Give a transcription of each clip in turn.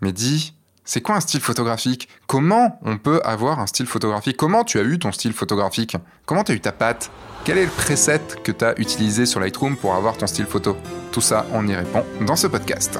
Mais dis, c'est quoi un style photographique? Comment on peut avoir un style photographique? Comment tu as eu ton style photographique? Comment tu as eu ta patte? Quel est le preset que tu as utilisé sur Lightroom pour avoir ton style photo? Tout ça, on y répond dans ce podcast.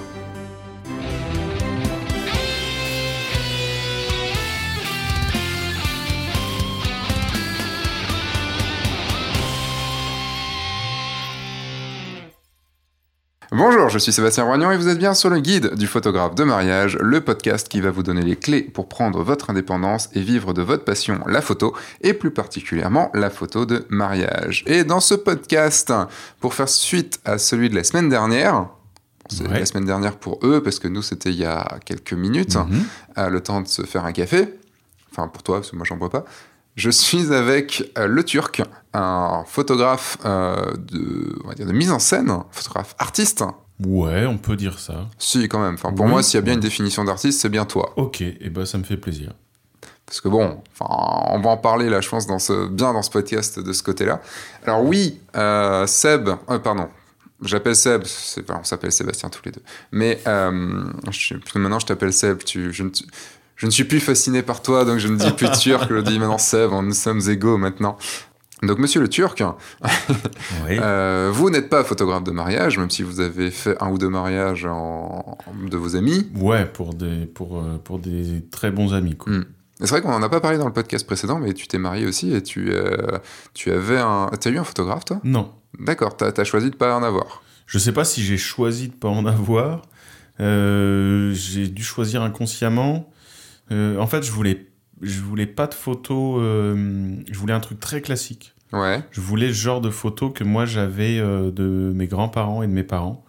Bonjour, je suis Sébastien Roignan et vous êtes bien sur le guide du photographe de mariage, le podcast qui va vous donner les clés pour prendre votre indépendance et vivre de votre passion, la photo, et plus particulièrement la photo de mariage. Et dans ce podcast, pour faire suite à celui de la semaine dernière, c'est Ouais. la semaine dernière pour eux, parce que nous c'était il y a quelques minutes, Mhm. euh, le temps de se faire un café, enfin pour toi, parce que moi j'en bois pas. Je suis avec euh, le Turc, un photographe euh, de, on va dire de mise en scène, photographe artiste. Ouais, on peut dire ça. Si, quand même. Enfin, pour Oui. moi, s'il y a bien une définition d'artiste, c'est bien toi. Ok, et ben ça me fait plaisir. Parce que bon, enfin, on va en parler là, je pense, dans ce, bien dans ce podcast de ce côté-là. Alors oui, euh, Seb, pardon, j'appelle Seb, on s'appelle Sébastien tous les deux. Mais euh, je, maintenant, je t'appelle Seb. Tu, je, ne, je ne suis plus fasciné par toi, donc je ne dis plus Turc, je dis maintenant Seb. Nous sommes égaux maintenant. Donc, Monsieur le Turc, euh, vous n'êtes pas photographe de mariage, même si vous avez fait un ou deux mariages en- de vos amis. Ouais, pour des, pour, euh, pour des très bons amis, quoi. Mm. Et C'est vrai qu'on n'en a pas parlé dans le podcast précédent, mais tu t'es marié aussi et tu, euh, tu avais un. T'as eu un photographe, toi? Non. D'accord, t'as as choisi de pas en avoir. Je sais pas si j'ai choisi de pas en avoir. Euh, j'ai dû choisir inconsciemment. Euh, en fait, je voulais, je voulais pas de photos. euh, je voulais un truc très classique. Ouais, Je voulais le genre de photos que moi j'avais euh, de mes grands-parents et de mes parents.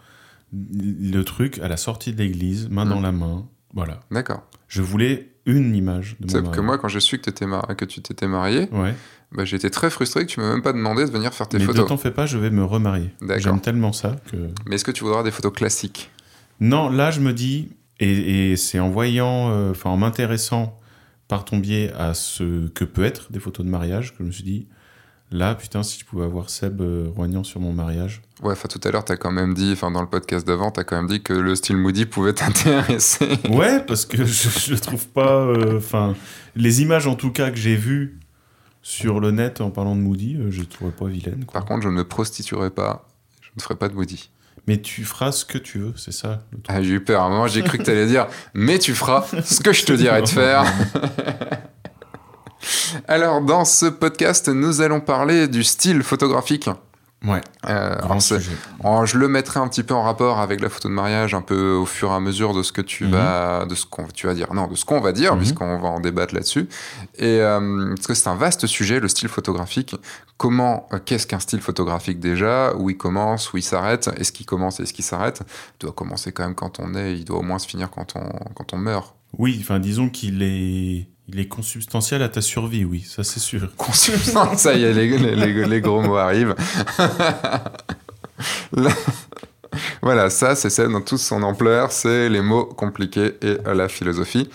Le truc à la sortie de l'église, main dans la main. Voilà. d'accord. Je voulais une image de mon Sauf que moi, quand j'ai su que, t'étais mar- que tu t'étais marié, Ouais. bah, j'étais très frustré que tu m'aies même pas demandé de venir faire tes Mais ne photos. t'en fais pas, je vais me remarier. D'accord. J'aime tellement ça que. Mais est-ce que tu voudras des photos classiques? Non, là, je me dis, et, et c'est en voyant, euh, enfin, en m'intéressant par ton biais à ce que peut être des photos de mariage, que je me suis dit, là, putain, si je pouvais avoir Seb euh, Roignan sur mon mariage. Ouais, enfin tout à l'heure, t'as quand même dit, enfin dans le podcast d'avant, t'as quand même dit que le style Moody pouvait t'intéresser. Ouais, parce que je, je trouve pas, euh, enfin, les images en tout cas que j'ai vues sur le net en parlant de Moody, euh, je les trouvais pas vilaines. Quoi. Par contre, je ne me prostituerai pas. Je ne ferai pas de Moody. Mais tu feras ce que tu veux, c'est ça le truc. Ah, j'ai eu peur. À un moment, j'ai cru que t'allais dire, mais tu feras ce que je te dirai de faire. Alors, dans ce podcast, nous allons parler du style photographique. Ouais, Euh, alors, en- je le mettrai un petit peu en rapport avec la photo de mariage, un peu au fur et à mesure de ce que tu Mhm. vas, de ce qu'on, tu vas dire, non, de ce qu'on va dire, Mhm. puisqu'on va en débattre là-dessus. Et euh, parce que c'est un vaste sujet, le style photographique. Comment, euh, qu'est-ce qu'un style photographique déjà Où il commence, où il s'arrête Est-ce qu'il commence, est-ce qu'il s'arrête Il doit commencer quand même quand on est, il doit au moins se finir quand on, quand on meurt. Oui, enfin, disons qu'il est, il est consubstantiel à ta survie, oui, ça c'est sûr. Consubstance, ça y est, les, les- gros mots arrivent. Là- voilà, ça, c'est celle dans toute son ampleur, c'est les mots compliqués et la philosophie.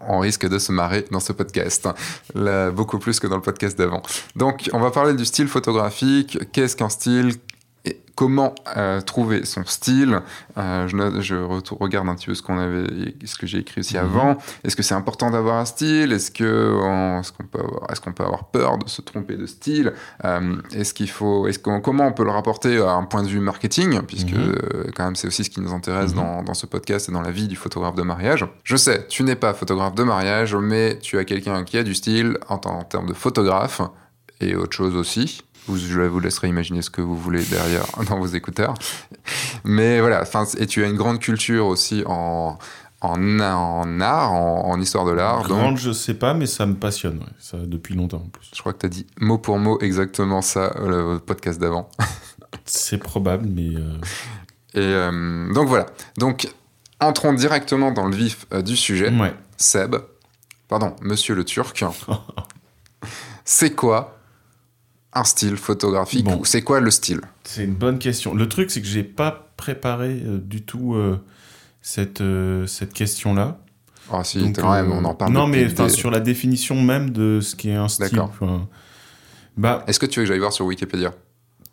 On risque de se marrer dans ce podcast, Là, beaucoup plus que dans le podcast d'avant. Donc, on va parler du style photographique. Qu'est-ce qu'un style? Et comment euh, trouver son style? Euh, Je, regarde un petit peu ce qu'on avait, ce que j'ai écrit aussi Mhm. avant. Est-ce que c'est important d'avoir un style? Est-ce que on- est-ce qu'on peut avoir, est-ce qu'on peut avoir peur de se tromper de style? Euh, Est-ce qu'il faut, est-ce qu'on, comment on peut le rapporter à un point de vue marketing? Puisque Mhm. quand même c'est aussi ce qui nous intéresse Mhm. dans, dans ce podcast et dans la vie du photographe de mariage. Je sais, tu n'es pas photographe de mariage, mais tu as quelqu'un qui a du style en, en termes de photographe et autre chose aussi. Vous, je vous laisserai imaginer ce que vous voulez derrière dans vos écouteurs. Mais voilà, et tu as une grande culture aussi en, en, en art, en, en histoire de l'art. donc- Grande, je sais pas, mais ça me passionne, ouais, ça depuis longtemps en plus. Je crois que tu as dit mot pour mot exactement ça euh, le podcast d'avant. C'est probable, mais euh, Et euh, donc voilà. Donc entrons directement dans le vif du sujet. ouais. Seb, pardon, monsieur le Turc, c'est quoi un style photographique Bon. c'est quoi le style? C'est une bonne question. Le truc, c'est que j'ai pas préparé euh, du tout euh, cette, euh, cette question-là. Ah si, Donc, quand même, on en parle. Non, mais des- sur la définition même de ce qui est un style. D'accord. Bah, Est-ce que tu veux que j'aille voir sur Wikipédia?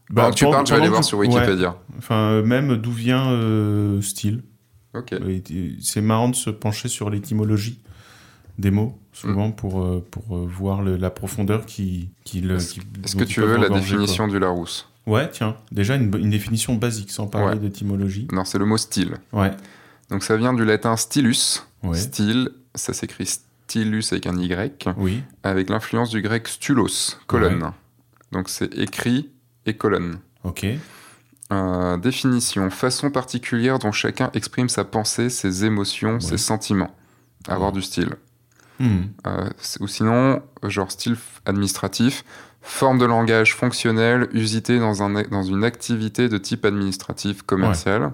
Bah, tu parles, je vais aller voir sur ouais. Wikipédia. Enfin, même d'où vient style. Ok. C'est marrant de se pencher sur l'étymologie des mots, souvent, pour, euh, pour euh, voir le- la profondeur qui, qui le. Est-ce- que tu veux la définition du Larousse? Ouais, tiens, déjà une, une définition basique, sans parler Ouais. d'étymologie. Non, c'est le mot style. Ouais, Donc ça vient du latin stylus. ouais, Style, ça s'écrit stylus avec un Y, oui, avec l'influence du grec stulos, colonne. Donc c'est écrit et colonne. ok, Euh, définition, façon particulière dont chacun exprime sa pensée, ses émotions, Ouais. ses sentiments. Avoir du style. Hmm, Euh, ou sinon, genre style administratif, forme de langage fonctionnelle usitée dans, un, dans une activité de type administratif commercial.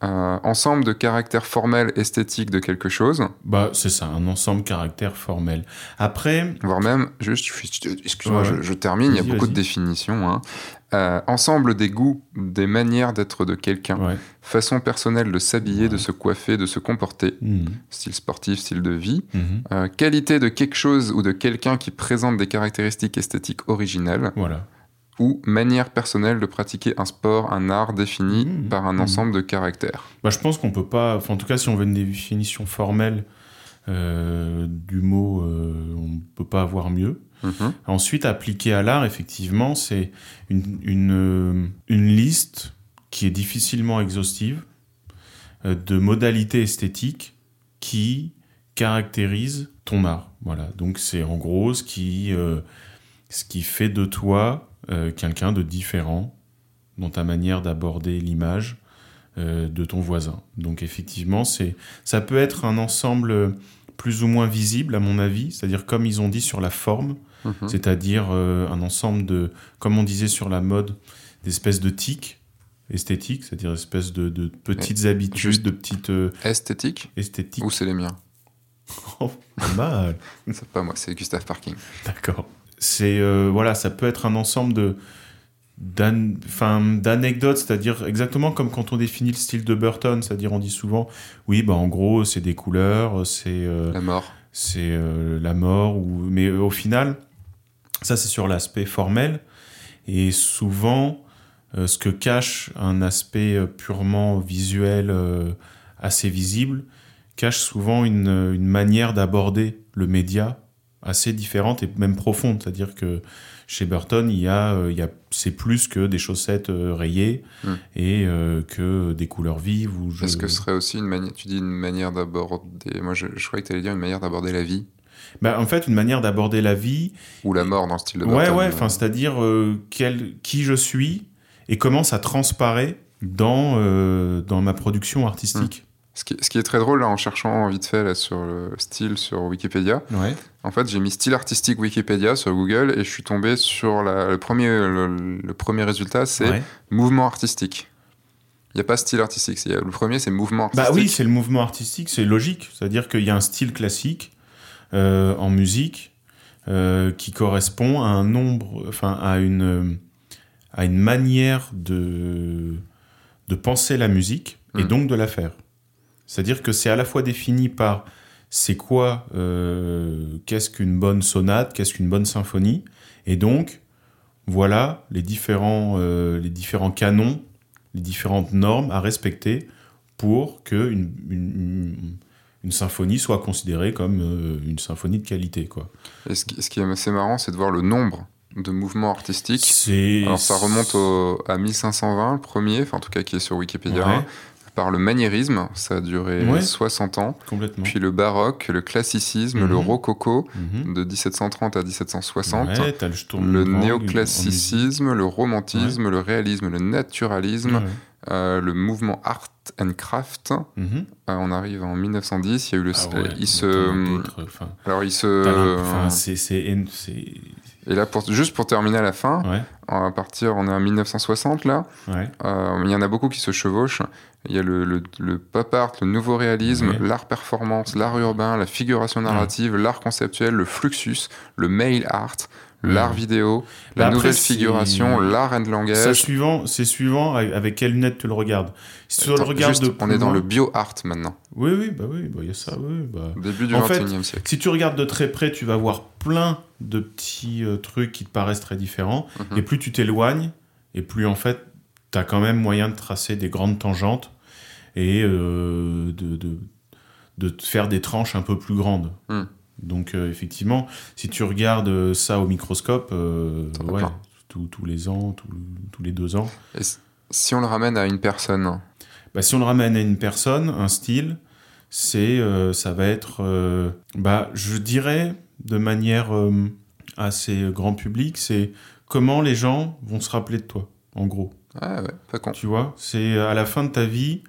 Ensemble de caractères formels esthétiques de quelque chose, Bah, c'est ça, un ensemble caractère formel. Après, voire même, juste, excuse-moi, Ouais, je, termine, il y a beaucoup de définitions. hein. Euh, ensemble des goûts, des manières d'être de quelqu'un, ouais. façon personnelle de s'habiller, de se coiffer, de se comporter, hmm, style sportif, style de vie, mhm, Euh, qualité de quelque chose ou de quelqu'un qui présente des caractéristiques esthétiques originelles, Voilà. Ou manière personnelle de pratiquer un sport, un art défini Mhm. par un Mhm. ensemble de caractères. Bah, je pense qu'on peut pas. Enfin, en tout cas, si on veut une définition formelle euh, du mot, euh, on peut pas avoir mieux. Mhm. Ensuite, appliqué à l'art, effectivement, c'est une, une, euh, une liste qui est difficilement exhaustive de modalités esthétiques qui caractérisent ton art. Voilà. Donc, c'est en gros ce qui, ce qui fait de toi euh, quelqu'un de différent dans ta manière d'aborder l'image euh, de ton voisin. Donc, effectivement, c'est, ça peut être un ensemble plus ou moins visible, à mon avis, c'est-à-dire comme ils ont dit sur la forme, Mhm. c'est-à-dire euh, un ensemble de, comme on disait sur la mode, d'espèces de tics esthétiques, c'est-à-dire espèces de, de petites habitudes, juste- de petites euh, Esthétique esthétiques. ou c'est les miens? Oh, pas mal. C'est pas moi, c'est Gustave Parking. D'accord. C'est euh, voilà, ça peut être un ensemble de d'anecdotes, c'est-à-dire exactement comme quand on définit le style de Burton, c'est-à-dire on dit souvent, oui, bah en gros, c'est des couleurs, c'est euh, La mort. c'est euh, la mort, ou... mais au final, ça c'est sur l'aspect formel, et souvent, ce que cache un aspect purement visuel assez visible, cache souvent une, une manière d'aborder le média assez différente et même profonde, c'est-à-dire que chez Burton, il y a, euh, il y a c'est plus que des chaussettes euh, rayées Mm. et euh, que des couleurs vives. Je... Est-ce que ce serait aussi une manière, tu dis une manière d'aborder, moi je, je croyais que tu allais dire une manière d'aborder la vie Bah, en fait, une manière d'aborder la vie ou la mort dans le style de Ouais, Burton. ouais, enfin, c'est-à-dire euh, quel, qui je suis et comment ça transparaît dans, euh, dans ma production artistique. Ce qui, ce qui est très drôle là en cherchant vite fait là, sur le style sur Wikipédia, Ouais. en fait j'ai mis style artistique Wikipédia sur Google et je suis tombé sur la- le, premier, le, le premier résultat c'est Ouais. mouvement artistique. Il n'y a pas style artistique, le premier c'est mouvement artistique. Bah oui, c'est le mouvement artistique, c'est logique. C'est-à-dire qu'il y a un style classique euh, en musique euh, qui correspond à un nombre, enfin à une, à une manière de, de penser la musique et Mm. donc de la faire. C'est-à-dire que c'est à la fois défini par c'est quoi, euh, qu'est-ce qu'une bonne sonate, qu'est-ce qu'une bonne symphonie, et donc voilà les différents, euh, les différents canons, les différentes normes à respecter pour que une, une, symphonie soit considérée comme euh, une symphonie de qualité. Quoi. Et ce qui, ce qui est assez marrant, c'est de voir le nombre de mouvements artistiques. Alors ça remonte au- à 1520, le premier, enfin en tout cas qui est sur Wikipédia, Ouais. Par le maniérisme, ça a duré Ouais. 60 ans, complètement. puis le baroque, le classicisme, Mhm. le rococo, Mhm. de 1730 à 1760, Ouais, t'as le néoclassicisme, le romantisme, le réalisme, le naturalisme, euh, le mouvement art and craft. Mhm. Euh, on arrive en 1910, il y a eu le... Ah il se... Alors il se... enfin, c'est- Et là, pour, juste pour terminer à la fin, Ouais, à partir, on est en 1960 là, ouais. Euh, il y en a beaucoup qui se chevauchent. Il y a le, le, le pop art, le nouveau réalisme, Ouais. l'art performance, l'art urbain, la figuration narrative, l'art conceptuel, le fluxus, le mail art, l'art vidéo, Bah la après, nouvelle c'est- figuration, l'art and langage. suivant, c'est suivant avec avec quelle lunette tu le regardes. Si tu le regardes juste, de on est dans le bio art maintenant, Oui, oui, bah oui, bah il y a ça, oui, bah. début du En fait, 21e siècle. Si tu regardes de très près, tu vas voir plein de petits euh, trucs qui te paraissent très différents. Mhm. Et plus tu t'éloignes, et plus en fait, tu as quand même moyen de tracer des grandes tangentes et euh, de, de, de faire des tranches un peu plus grandes. Hmm. Donc euh, effectivement, si tu regardes ça au microscope, euh, ouais, tous les ans, tous- les deux ans, Et si on le ramène à une personne, bah, si on le ramène à une personne, un style, c'est, euh, ça va être, euh, bah, je dirais de manière euh, assez grand public, c'est comment les gens vont se rappeler de toi, en gros. Ah ouais, pas con. Tu vois, c'est à la fin de ta vie,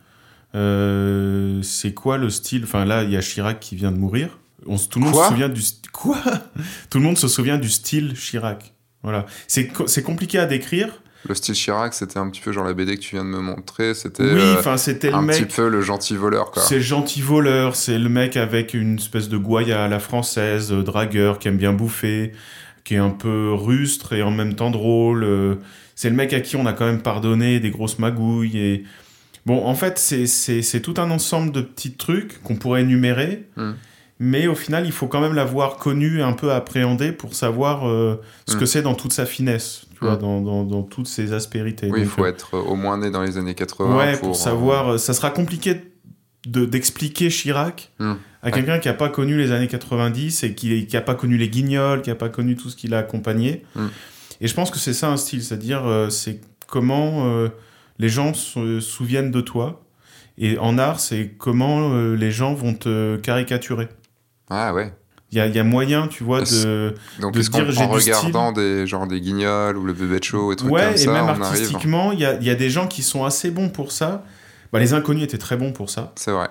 euh, c'est quoi le style? Enfin là, il y a Chirac qui vient de mourir. On, tout le monde Quoi? se souvient du quoi? Tout le monde se souvient du style Chirac. Voilà, c'est co- c'est compliqué à décrire. Le style Chirac, c'était un petit peu genre la BD que tu viens de me montrer, c'était Oui, euh, le un petit peu le gentil voleur, quoi. C'est le gentil voleur, c'est le mec avec une espèce de goya à la française, euh, dragueur, qui aime bien bouffer, qui est un peu rustre et en même temps drôle. C'est le mec à qui on a quand même pardonné des grosses magouilles. Et... Bon, en fait, c'est- tout un ensemble de petits trucs qu'on pourrait énumérer, Hmm. mais au final, il faut quand même l'avoir connu et un peu appréhendé pour savoir euh, ce Hmm. que c'est dans toute sa finesse, tu vois, Hmm. dans, dans, dans toutes ses aspérités. Oui, il faut euh, être euh, au moins né dans les années 80 Ouais, pour, pour, savoir. euh, Ça sera compliqué de- d'expliquer Chirac Hmm. à quelqu'un qui n'a pas connu les années 90 et qui n'a pas connu les guignols, qui n'a pas connu tout ce qui l'a accompagné. Et je pense que c'est ça un style, c'est-à-dire euh, c'est comment euh, les gens se souviennent de toi. Et en art, c'est comment euh, les gens vont te caricaturer. Ah ouais. Il y a, il y a moyen, tu vois, de... Donc, de dire, en style. regardant des, genre des guignols ou le bébé de show et trucs Ouais, comme et ça, même on arrive. artistiquement, il y a, il y a des gens qui sont assez bons pour ça. Bah, les inconnus étaient très bons pour ça. C'est vrai.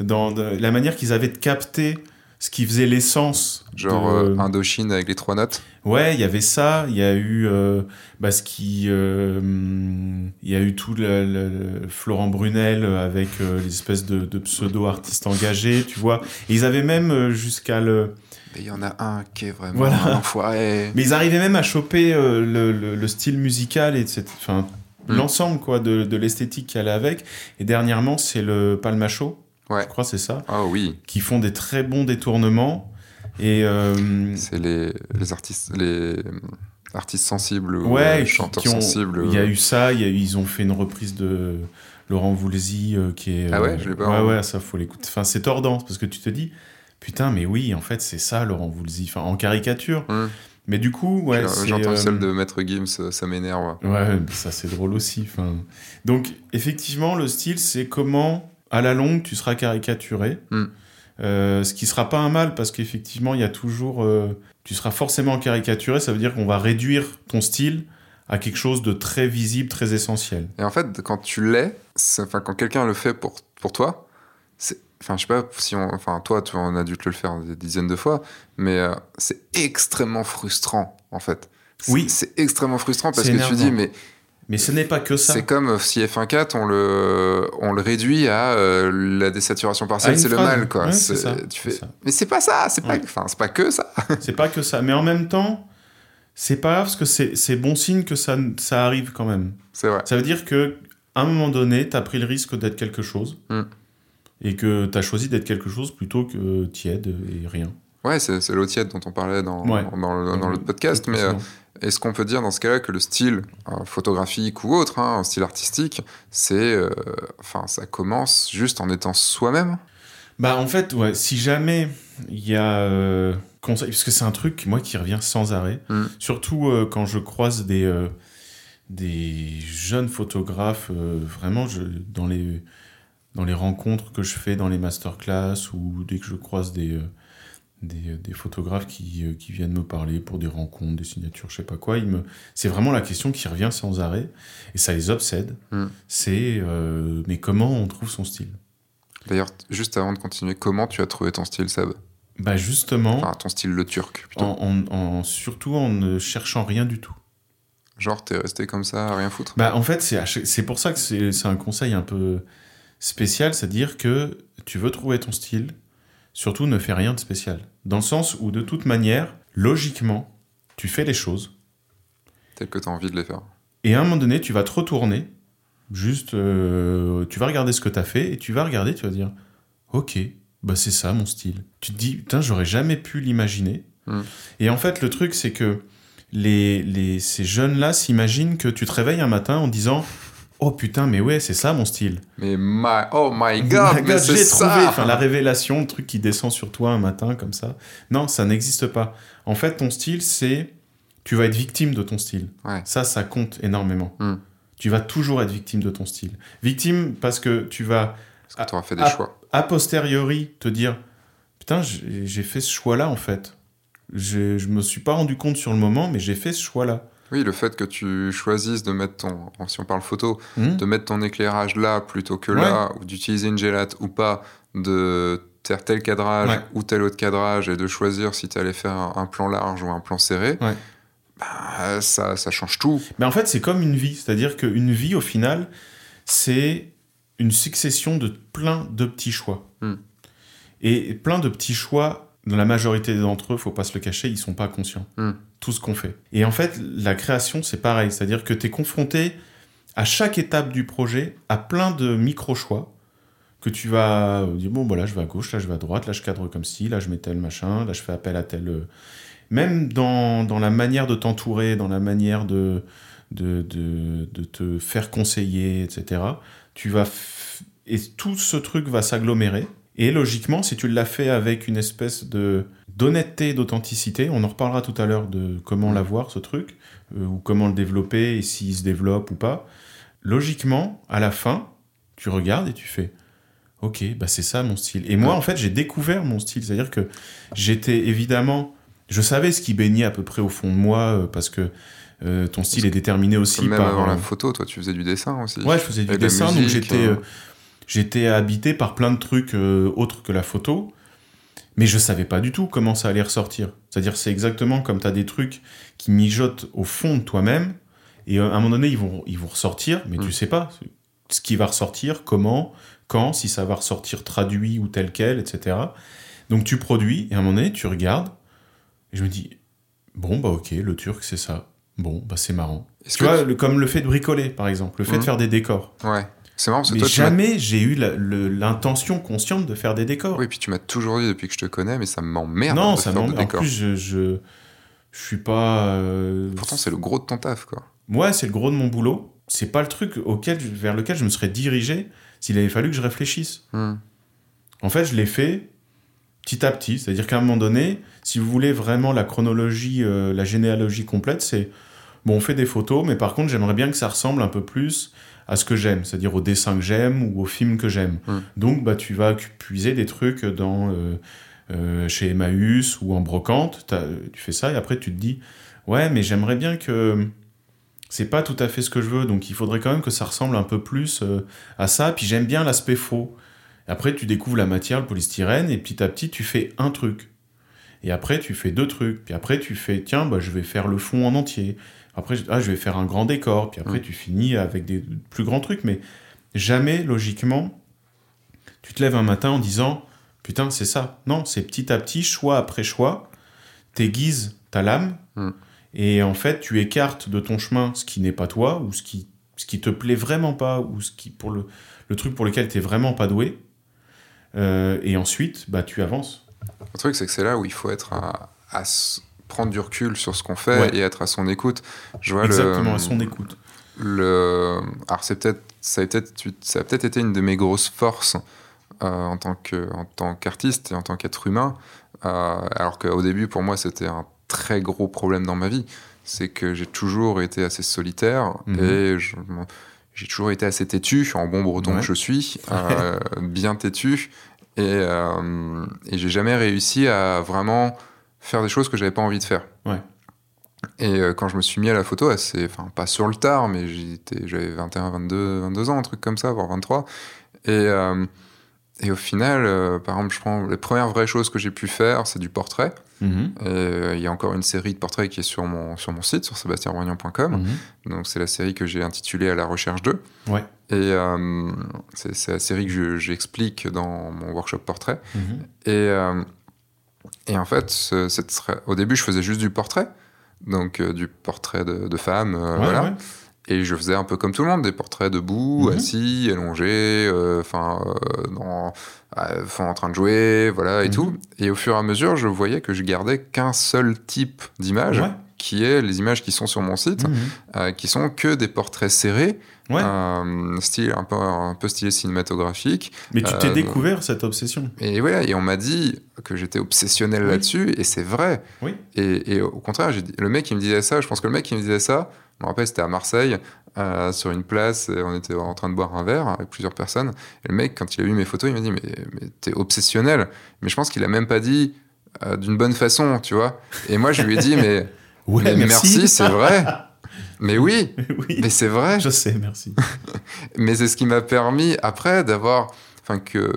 dans de- la manière qu'ils avaient de capter ce qui faisait l'essence. Genre de- euh, Indochine avec les trois notes. Ouais, il y avait ça. Il y a eu euh, bah, ce qui, euh, il y a eu tout le, le- le Florent Brunel avec euh, les espèces de, de pseudo artistes engagés, tu vois. Et ils avaient même jusqu'à le, il y en a un qui est vraiment Voilà. un enfoiré. mais ils arrivaient même à choper le, le- le style musical et cette, enfin Mm. l'ensemble quoi de, de l'esthétique qui allait avec. Et dernièrement, c'est le Palmacho. Ouais. Je crois c'est ça. Ah oui, qui font des très bons détournements. Et euh, c'est les, les artistes les euh, artistes sensibles ou ouais, euh, qui- chanteurs ont- sensibles. Il y a eu ça, y a ils ont fait une reprise de Laurent Voulzy euh, qui est. Ah ouais, euh, je l'ai pas Ouais, ouais, ça faut l'écouter. Enfin, c'est tordant parce que tu te dis, putain, mais oui, en fait, c'est ça Laurent Voulzy. Enfin, en caricature. Hum. Mais du coup, ouais. Entendu euh, celle de Maître Gims, ça, m'énerve. Ouais, mais ça c'est drôle aussi. Enfin, donc effectivement, le style, c'est comment à la longue tu seras caricaturé. Mm. Euh, ce qui sera pas un mal parce qu'effectivement, il y a toujours, euh, tu seras forcément caricaturé. Ça veut dire qu'on va réduire ton style à quelque chose de très visible, très essentiel. Et en fait, quand tu l'es, enfin quand quelqu'un le fait pour, pour toi, c'est, enfin je sais pas si on, enfin toi tu on a dû te le faire des dizaines de fois, mais euh, c'est extrêmement frustrant en fait. Oui. C'est extrêmement frustrant parce que tu dis mais Mais ce n'est pas que ça. c'est comme si F1.4 on le on le réduit à euh, la désaturation partielle, c'est le mal quoi. Ouais, c'est ça, tu fais, ça. mais c'est pas ça, c'est pas, Ouais. pas que ça. C'est pas que ça. Mais en même temps, c'est pas grave parce que c'est bon signe que ça, ça arrive quand même. C'est vrai. Ça veut dire que à un moment donné, tu as pris le risque d'être quelque chose Mm. et que tu as choisi d'être quelque chose plutôt que tiède et rien. Ouais, c'est, l'eau tiède dont on parlait dans, Ouais. dans, le, dans Euh, l'autre podcast, mais euh. Est-ce qu'on peut dire dans ce cas-là que le style euh, photographique ou autre, hein, un style artistique, c'est, euh, enfin, ça commence juste en étant soi-même? Bah en fait, ouais, si jamais il y a euh, conseil, parce que c'est un truc moi qui revient sans arrêt, Mm. surtout euh, quand je croise des des jeunes photographes, vraiment je, dans les dans les rencontres que je fais dans les masterclass ou dès que je croise des des, des photographes qui, euh, qui viennent me parler pour des rencontres, des signatures, je sais pas quoi, me... c'est vraiment la question qui revient sans arrêt et ça les obsède. Mm. C'est euh, mais comment on trouve son style? D'ailleurs, juste avant de continuer, comment tu as trouvé ton style, Seb? Bah justement, Enfin, ton style le turc, plutôt. en, en- en- surtout en ne cherchant rien du tout. Genre, t'es resté comme ça, à rien foutre? Bah en fait, c'est pour ça que c'est un conseil un peu spécial, c'est-à-dire que tu veux trouver ton style, surtout ne fais rien de spécial. Dans le sens où de toute manière, logiquement, tu fais les choses Tel que t'as envie de les faire. et à un moment donné, tu vas te retourner, juste, euh, tu vas regarder ce que tu as fait et tu vas regarder, tu vas dire, ok, bah c'est ça mon style. Tu te dis, putain, j'aurais jamais pu l'imaginer. Mm. Et en fait, le truc, c'est que les, les, ces jeunes-là s'imaginent que tu te réveilles un matin en disant, oh putain, mais ouais, c'est ça mon style. Mais my, oh my god, mais c'est ça. trouvé enfin, la révélation, le truc qui descend sur toi un matin comme ça. Non, ça n'existe pas. En fait, ton style, c'est. Tu vas être victime de ton style. Ouais. Ça, ça compte énormément. Hmm. Tu vas toujours être victime de ton style. Victime parce que tu vas, Parce que tu fait des Ah. choix. a posteriori, te dire Putain, j'ai j'ai fait ce choix-là en fait. Je, je me suis pas rendu compte sur le moment, mais j'ai fait ce choix-là. Oui, le fait que tu choisisses de mettre ton, si on parle photo, Hmm de mettre ton éclairage là plutôt que Ouais. là, ou d'utiliser une gélate ou pas, de faire tel cadrage Ouais. ou tel autre cadrage et de choisir si tu allais faire un, plan large ou un plan serré, Ouais. bah, ça, ça change tout. Mais en fait, c'est comme une vie. C'est-à-dire qu'une vie, au final, c'est une succession de plein de petits choix. Hmm. Et plein de petits choix, dans la majorité d'entre eux, faut pas se le cacher, ils sont pas conscients. Hmm. Tout ce qu'on fait. Et en fait, la création, c'est pareil. C'est-à-dire que tu es confronté à chaque étape du projet à plein de micro-choix que tu vas dire bon bah là je vais à gauche là je vais à droite là je cadre comme ci là je mets tel machin là je fais appel à tel euh, même dans, dans la manière de t'entourer dans la manière de de, de, de te faire conseiller etc tu vas f- et tout ce truc va s'agglomérer et logiquement si tu l'as fait avec une espèce de d'honnêteté d'authenticité on en reparlera tout à l'heure de comment Mm. l'avoir ce truc euh, ou comment le développer et s'il se développe ou pas logiquement à la fin tu regardes et tu fais Ok, bah c'est ça mon style. Et moi, en fait, j'ai découvert mon style. C'est-à-dire que j'étais évidemment. Je savais ce qui baignait à peu près au fond de moi, euh, parce que euh, ton style est déterminé aussi Même par. avant euh, la photo, toi, tu faisais du dessin aussi. Ouais, je faisais du dessin, donc j'étais euh. J'étais habité par plein de trucs euh, autres que la photo, mais je savais pas du tout comment ça allait ressortir. C'est-à-dire, c'est exactement comme tu as des trucs qui mijotent au fond de toi-même, et euh, à un moment donné, ils vont, ils vont ressortir, mais Mm. tu sais pas ce qui va ressortir, comment, quand, si ça va ressortir traduit ou tel quel, etc. Donc tu produis, et à un moment donné, tu regardes, et je me dis, bon, bah ok, le turc, c'est ça. Bon, bah c'est marrant. Tu que vois, le- comme le fait de bricoler, par exemple, le fait de Mhm. faire des décors. Ouais. C'est marrant Mais toi, jamais j'ai eu l'intention consciente de faire des décors. Oui, puis tu m'as toujours dit depuis que je te connais, mais ça m'emmerde non, de ça m'emmerde. En plus, je, je, je suis pas. euh, Pourtant, c'est le gros de ton taf, quoi. Ouais, c'est le gros de mon boulot. C'est pas le truc auquel, vers lequel je me serais dirigé s'il avait fallu que je réfléchisse. Hmm. En fait, je l'ai fait petit à petit. C'est-à-dire qu'à un moment donné, si vous voulez vraiment la chronologie, euh, la généalogie complète, c'est bon, on fait des photos, mais par contre, j'aimerais bien que ça ressemble un peu plus à ce que j'aime, c'est-à-dire au dessin que j'aime ou au film que j'aime. Mm. Donc, bah, tu vas puiser des trucs dans euh, euh, chez Emmaüs ou en brocante. Tu fais ça et après, tu te dis, ouais, mais j'aimerais bien que c'est pas tout à fait ce que je veux, donc il faudrait quand même que ça ressemble un peu plus euh, à ça. Puis j'aime bien l'aspect faux. Après, tu découvres la matière, le polystyrène, et petit à petit, tu fais un truc. Et après, tu fais deux trucs. Puis après, tu fais, tiens, bah, je vais faire le fond en entier. Après, je- ah, je vais faire un grand décor. Puis après, Mm. tu finis avec des plus grands trucs. Mais jamais, logiquement, tu te lèves un matin en disant, putain, c'est ça. Non, c'est petit à petit, choix après choix, t'aiguises ta lame. Mm. Et en fait, tu écartes de ton chemin ce qui n'est pas toi, ou ce qui, ce qui te plaît vraiment pas, ou ce qui, pour le, le truc pour lequel tu vraiment pas doué. Euh, et ensuite, bah, tu avances. Le truc, c'est que c'est là où il faut être à, prendre du recul sur ce qu'on fait Ouais. et être à son écoute. Je vois Exactement, le, à son écoute. le alors c'est peut-être ça a peut-être été une de mes grosses forces euh, en tant que en tant qu'artiste et en tant qu'être humain euh, alors qu'au début pour moi c'était un très gros problème dans ma vie c'est que j'ai toujours été assez solitaire Mhm. et je- j'ai toujours été assez têtu en bon breton Ouais. que je suis euh, bien têtu et, euh, et j'ai jamais réussi à vraiment faire des choses que j'avais pas envie de faire Ouais. et euh, quand je me suis mis à la photo, assez, enfin pas sur le tard, mais j'étais- j'avais 21, 22, 22 ans, un truc comme ça, voire 23. Et, euh, et au final, par exemple, je prends les premières vraies choses que j'ai pu faire, c'est du portrait. Mhm. Et, euh, il y a encore une série de portraits qui est sur mon, sur mon site, sur sébastienroignan.com. Mhm. Donc c'est la série que j'ai intitulée À la recherche d'eux. Ouais. Et euh, c'est la série que je- j'explique dans mon workshop portrait. Mhm. Et, euh, et en fait, ce- cette au début, je faisais juste du portrait. Donc euh, du portrait de, de femmes, euh, Ouais, voilà. ouais. Et je faisais un peu comme tout le monde, des portraits debout, Mhm. assis, allongés, euh, enfin, euh, euh, en train de jouer, voilà, et Mhm. tout. Et au fur et à mesure, je voyais que je gardais qu'un seul type d'image, Ouais. qui est les images qui sont sur mon site, Mhm. euh, qui sont que des portraits serrés, Ouais. euh, style un peu, un peu stylé cinématographique. Mais tu t'es euh, découvert cette obsession. Et voilà, et on m'a dit que j'étais obsessionnel Oui. là-dessus, et c'est vrai. Oui. Et, et au contraire, dit- le mec qui me disait ça, je pense que le mec qui me disait ça, je me rappelle, c'était à Marseille, euh, sur une place, et on était en train de boire un verre avec plusieurs personnes. Et le mec, quand il a vu mes photos, il m'a dit Mais, mais t'es obsessionnel. Mais je pense qu'il a même pas dit euh, d'une bonne façon, tu vois. Et moi, je lui ai dit Mais, Ouais, mais merci, c'est vrai. Mais oui, oui. mais c'est vrai. Je sais, merci. Mais c'est ce qui m'a permis après d'avoir, enfin que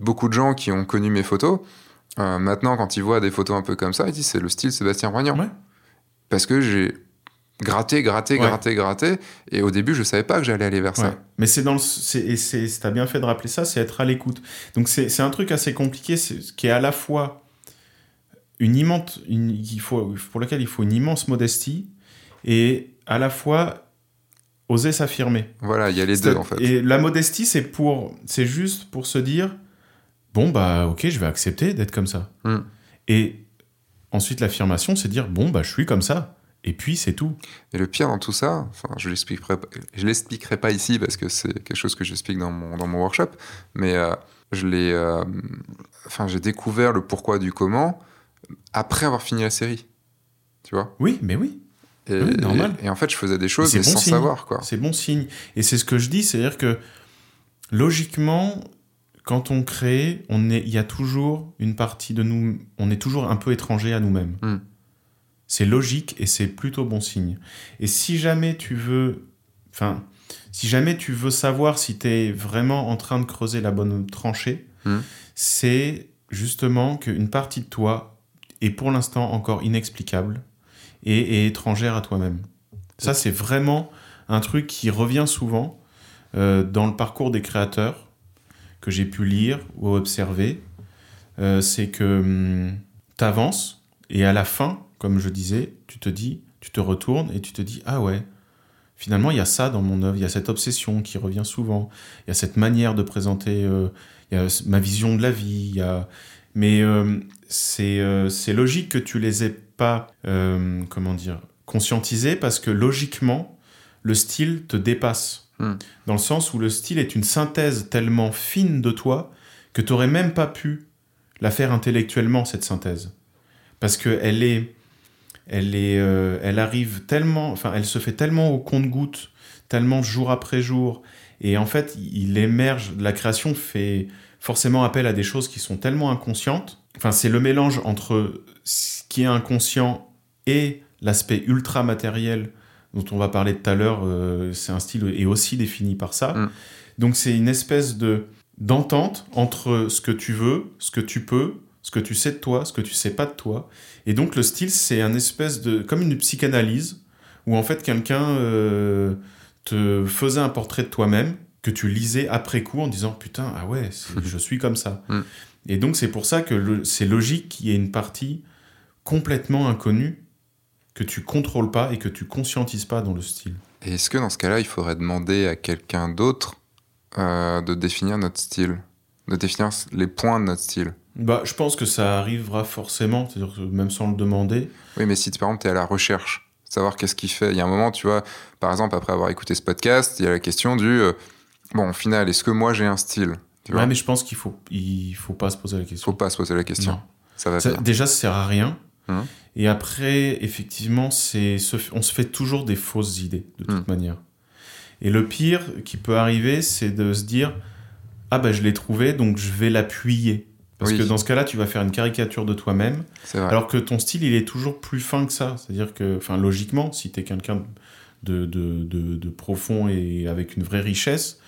beaucoup de gens qui ont connu mes photos, euh, maintenant quand ils voient des photos un peu comme ça, ils disent c'est le style Sébastien Roignan. Ouais. Parce que j'ai gratté, gratté, Ouais. gratté, gratté, et au début je savais pas que j'allais aller vers Ouais. ça. Mais c'est dans le. c'est- Et c'est, t'as bien fait de rappeler ça, c'est être à l'écoute. Donc c'est, c'est un truc assez compliqué, c'est, qui est à la fois une immense. Une, il faut, pour lequel il faut une immense modestie et à la fois oser s'affirmer. Voilà, il y a les deux en fait. Et la modestie, c'est pour, c'est juste pour se dire, bon bah ok, je vais accepter d'être comme ça. Mm. Et ensuite l'affirmation, c'est dire, bon bah je suis comme ça. Et puis c'est tout. Et le pire dans tout ça, enfin, je l'expliquerai, je l'expliquerai pas ici parce que c'est quelque chose que j'explique dans mon, dans mon workshop, mais euh, je l'ai, euh, enfin, j'ai découvert le pourquoi du comment après avoir fini la série. Tu vois? Oui, mais oui. Et, normal. et- et en fait, je faisais des choses mais bon sans signe. savoir quoi. C'est bon signe. Et c'est ce que je dis, c'est-à-dire que logiquement, quand on crée, on est, il y a toujours une partie de nous, on est toujours un peu étranger à nous-mêmes. Mm. C'est logique et c'est plutôt bon signe. Et si jamais tu veux, enfin, si jamais tu veux savoir si tu es vraiment en train de creuser la bonne tranchée, Mm. c'est justement qu'une partie de toi est pour l'instant encore inexplicable et, étrangère à toi-même. Ça, c'est vraiment un truc qui revient souvent euh, dans le parcours des créateurs que j'ai pu lire ou observer. Euh, c'est que tu avances et à la fin, comme je disais, tu te dis, tu te retournes et tu te dis ah ouais, finalement il y a ça dans mon œuvre, il y a cette obsession qui revient souvent, il y a cette manière de présenter, euh, ma vision de la vie, mais euh, c'est logique que tu les aies pas, euh, comment dire, conscientisés parce que logiquement, le style te dépasse. Hmm. Dans le sens où le style est une synthèse tellement fine de toi que tu n'aurais même pas pu la faire intellectuellement, cette synthèse. Parce qu'elle est, elle est, euh, elle arrive tellement, enfin, elle se fait tellement au compte-goutte, tellement jour après jour. Et en fait, il émerge, la création fait forcément appel à des choses qui sont tellement inconscientes. Enfin, c'est le mélange entre ce qui est inconscient et l'aspect ultra matériel dont on va parler tout à l'heure. euh, c'est un style et aussi défini par ça. Mm. Donc c'est une espèce de d'entente entre ce que tu veux, ce que tu peux, ce que tu sais de toi, ce que tu sais pas de toi. Et donc le style, c'est un espèce de comme une psychanalyse où en fait quelqu'un euh, te faisait un portrait de toi-même que tu lisais après coup en disant putain ah ouais je suis comme ça. Mm. Et donc c'est pour ça que c'est logique qu'il y ait une partie complètement inconnue que tu contrôles pas et que tu conscientises pas dans le style. Et est-ce que dans ce cas-là, il faudrait demander à quelqu'un d'autre euh, de définir notre style, de définir les points de notre style? Bah, je pense que ça arrivera forcément, c'est-à-dire que même sans le demander. Oui, mais si par exemple tu es à la recherche, savoir qu'est-ce qu'il fait. Il y a un moment, tu vois, par exemple, après avoir écouté ce podcast, il y a la question du euh, bon, au final, est-ce que moi j'ai un style? Tu vois Ouais, mais je pense qu'il faut, il faut pas se poser la question. Faut pas se poser la question. Non. Ça va Ça- déjà, ça sert à rien. Mhm. Et après, effectivement, c'est on se fait toujours des fausses idées, de toute manière. Et le pire qui peut arriver, c'est de se dire Ah, ben je l'ai trouvé, donc je vais l'appuyer. Parce Oui. que dans ce cas-là, tu vas faire une caricature de toi-même, alors que ton style, il est toujours plus fin que ça. C'est-à-dire que, enfin, logiquement, si tu es quelqu'un de, de, de, de profond et avec une vraie richesse,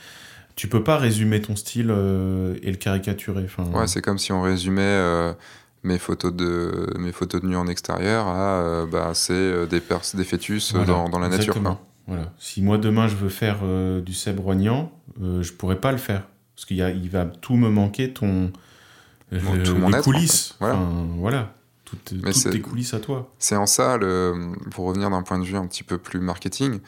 tu peux pas résumer ton style euh, et le caricaturer. Enfin, Ouais, c'est comme si on résumait euh, mes photos de mes photos de nu en extérieur à euh, bah, c'est des pers des fœtus Voilà, dans, dans la nature. quoi. Voilà. Si moi demain je veux faire du Seb Roignan, je pourrais pas le faire parce qu'il va tout me manquer ton Bon, le- tout mon les être, coulisses. en fait. Voilà. Enfin, voilà. Toutes, toutes tes coulisses à toi. C'est en ça, le, pour revenir d'un point de vue un petit peu plus marketing,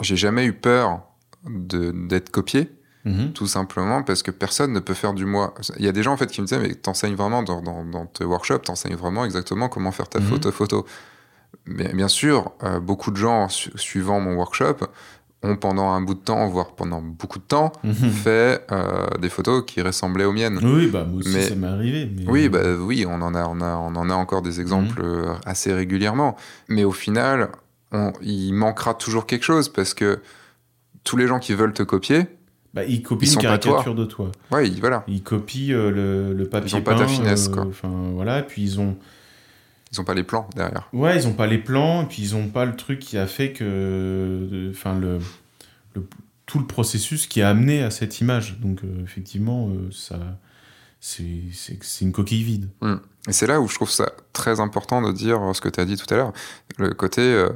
j'ai jamais eu peur d'être copié, Mhm. tout simplement parce que personne ne peut faire du moi. Il y a des gens en fait qui me disaient mais t'enseignes vraiment dans, dans, dans tes workshops, t'enseignes vraiment exactement comment faire ta Mhm. photo photo. Mais bien sûr, euh, beaucoup de gens su- suivant mon workshop ont pendant un bout de temps, voire pendant beaucoup de temps, Mhm. fait euh, des photos qui ressemblaient aux miennes. Oui, bah moi aussi Mais- ça m'est arrivé. Mais... Oui, bah oui, on en a, on a, on en a encore des exemples euh, assez régulièrement. Mais au final, on- il manquera toujours quelque chose parce que tous les gens qui veulent te copier, Bah, ils copient Ils une caricature de toi. ouais, ils- voilà, Ils copient euh, le, le papier Ils ont pas ta finesse, euh, quoi. Enfin voilà, et puis ils ont, ils ont pas les plans derrière. ouais, ils ont pas les plans, et puis ils ont pas le truc qui a fait que, enfin le, le- tout le processus qui a amené à cette image. Donc euh, effectivement, euh, ça, c'est, une coquille vide. Et c'est là où je trouve ça très important de dire ce que tu as dit tout à l'heure, le côté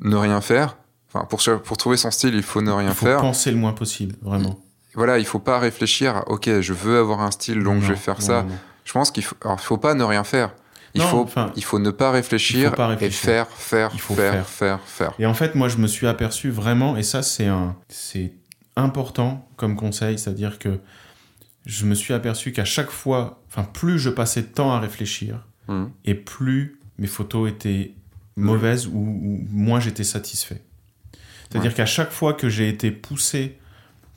ne rien faire. Enfin, pour, trouver son style, il faut ne rien Il faut faire. penser le moins possible, vraiment. Voilà, il faut pas réfléchir à OK, je veux avoir un style, donc Non, je vais faire non, ça. non. Je pense qu'il faut, alors, faut pas ne rien faire. Il, Non, faut, enfin, il faut ne pas réfléchir, et faire, faire, Il faut faire, faire. faire, faire. Et en fait, moi, je me suis aperçu vraiment, et ça, c'est un, c'est important comme conseil, c'est-à-dire que je me suis aperçu qu'à chaque fois, enfin, plus je passais de temps à réfléchir, Mhm. et plus mes photos étaient mauvaises ou, ou moins j'étais satisfait. C'est-à-dire qu'à chaque fois que j'ai été poussé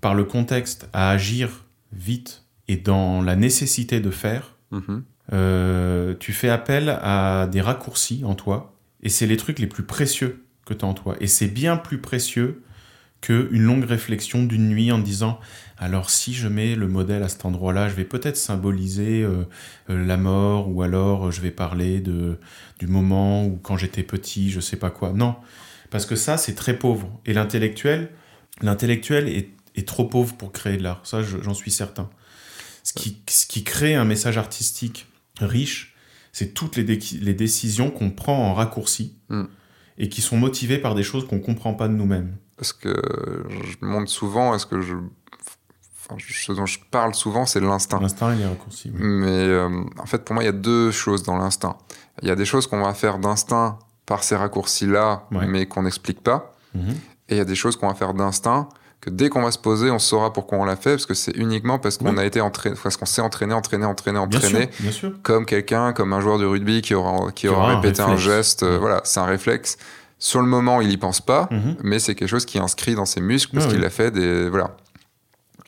par le contexte à agir vite et dans la nécessité de faire, Mhm. euh, tu fais appel à des raccourcis en toi, et c'est les trucs les plus précieux que tu as en toi. Et c'est bien plus précieux qu'une longue réflexion d'une nuit en disant alors si je mets le modèle à cet endroit-là, je vais peut-être symboliser euh, euh, la mort, ou alors je vais parler de, du moment où quand j'étais petit, je sais pas quoi. Non, parce que ça, c'est très pauvre. Et l'intellectuel, l'intellectuel est, est trop pauvre pour créer de l'art. Ça, je- j'en suis certain. Ce qui, ce qui crée un message artistique riche, c'est toutes les, dé- les décisions qu'on prend en raccourci Mm. et qui sont motivées par des choses qu'on comprend pas de nous-mêmes. Parce que je montre souvent, est-ce que je. Enfin, ce dont je parle souvent, c'est l'instinct. L'instinct et les raccourcis. oui. Mais euh, en fait, pour moi, il y a deux choses dans l'instinct. Il y a des choses qu'on va faire d'instinct par ces raccourcis-là, Ouais. mais qu'on n'explique pas. Mhm. Et il y a des choses qu'on va faire d'instinct, que dès qu'on va se poser, on saura pourquoi on l'a fait, parce que c'est uniquement parce qu'on Oui. a été entraîné, parce qu'on s'est entraîné, entraîné, entraîné, Bien entraîné, sûr, bien sûr. comme quelqu'un, comme un joueur de rugby qui aura, qui Qui aura répété un, geste. euh. Voilà, c'est un réflexe. Sur le moment, il y pense pas, Mhm. mais c'est quelque chose qui est inscrit dans ses muscles parce Ah qu'il oui. a fait des voilà.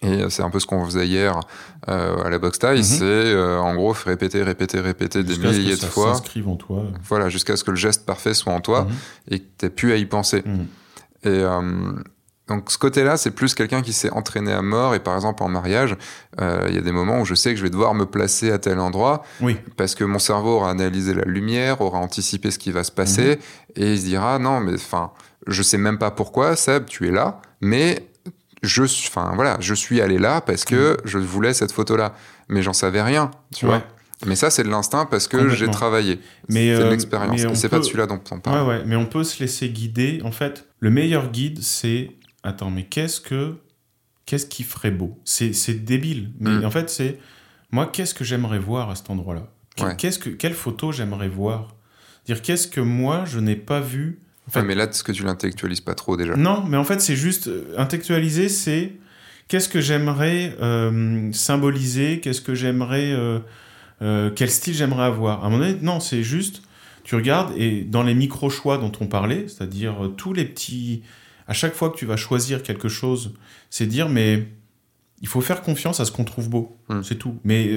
Et euh, c'est un peu ce qu'on faisait hier euh, à la boxe taille, Mhm. c'est euh, en gros répéter, répéter, répéter des Jusqu'à ce que milliers de ça fois, s'inscrive en toi. voilà, jusqu'à ce que le geste parfait soit en toi Mhm. et que tu plus à y penser. Mhm. Et euh, donc ce côté-là, c'est plus quelqu'un qui s'est entraîné à mort. Et par exemple en mariage, il y a des moments où je sais que je vais devoir me placer à tel endroit Oui, parce que mon cerveau aura analysé la lumière, aura anticipé ce qui va se passer, et il se dira non, mais enfin, je sais même pas pourquoi, Seb, tu es là, mais je, suis- enfin voilà, je suis allé là parce que je voulais cette photo-là, mais j'en savais rien, tu Ouais. vois. Mais ça, c'est de l'instinct parce que j'ai travaillé. Mais, c'est de euh, l'expérience. Et c'est pas de peut- celui-là dont on parle. ouais, mais on peut se laisser guider. En fait, le meilleur guide, c'est attends, mais qu'est-ce que qu'est-ce qui ferait beau? C'est c'est débile, mais Mm. en fait, c'est moi, qu'est-ce que j'aimerais voir à cet endroit-là? Ouais. Qu'est-ce que quelle photo j'aimerais voir? Dire qu'est-ce que moi je n'ai pas vu En fait, Ouais, mais là, est-ce que tu l'intellectualises pas trop déjà? Non, mais en fait, c'est juste euh, intellectualiser, c'est qu'est-ce que j'aimerais euh, symboliser, qu'est-ce que j'aimerais, euh, euh, quel style j'aimerais avoir. À un moment donné, non, c'est juste, tu regardes et dans les micro-choix dont on parlait, c'est-à-dire tous les petits. À chaque fois que tu vas choisir quelque chose, c'est dire, mais il faut faire confiance à ce qu'on trouve beau, Hmm. c'est tout. Mais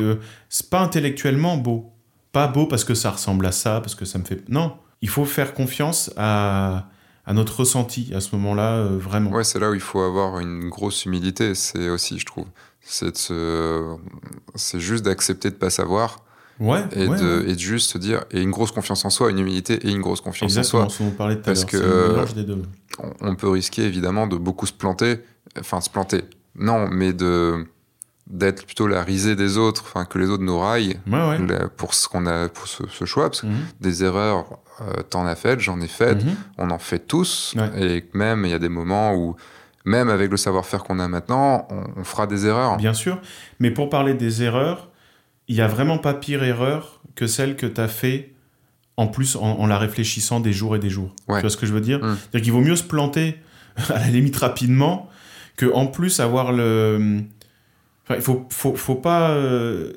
c'est pas intellectuellement beau. Pas beau parce que ça ressemble à ça, parce que ça me fait. Non, il faut faire confiance à, à notre ressenti à ce moment-là, euh, vraiment. Ouais, c'est là où il faut avoir une grosse humilité, c'est aussi, je trouve. C'est se... juste d'accepter de pas savoir Ouais, et, ouais, de, ouais. et de juste se dire, et une grosse confiance en soi, une humilité et une grosse confiance Exactement, en soi. on parlait tout Parce que, euh, des deux. On, on peut risquer évidemment de beaucoup se planter, enfin se planter, non, mais de d'être plutôt la risée des autres, enfin que les autres nous raillent Ouais, ouais. la- pour ce qu'on a pour ce, ce choix, parce que Mhm, des erreurs, euh, t'en as faites, j'en ai faites, mhm. on en fait tous, Ouais. et même il y a des moments où, même avec le savoir-faire qu'on a maintenant, on, on fera des erreurs. Bien sûr. Mais pour parler des erreurs, il n'y a vraiment pas pire erreur que celle que tu as fait en plus en, en la réfléchissant des jours et des jours. Tu vois ce que je veux dire? Mm. C'est-à-dire qu'il vaut mieux se planter à la limite rapidement que en plus avoir le. Enfin, il faut, faut, faut pas. euh,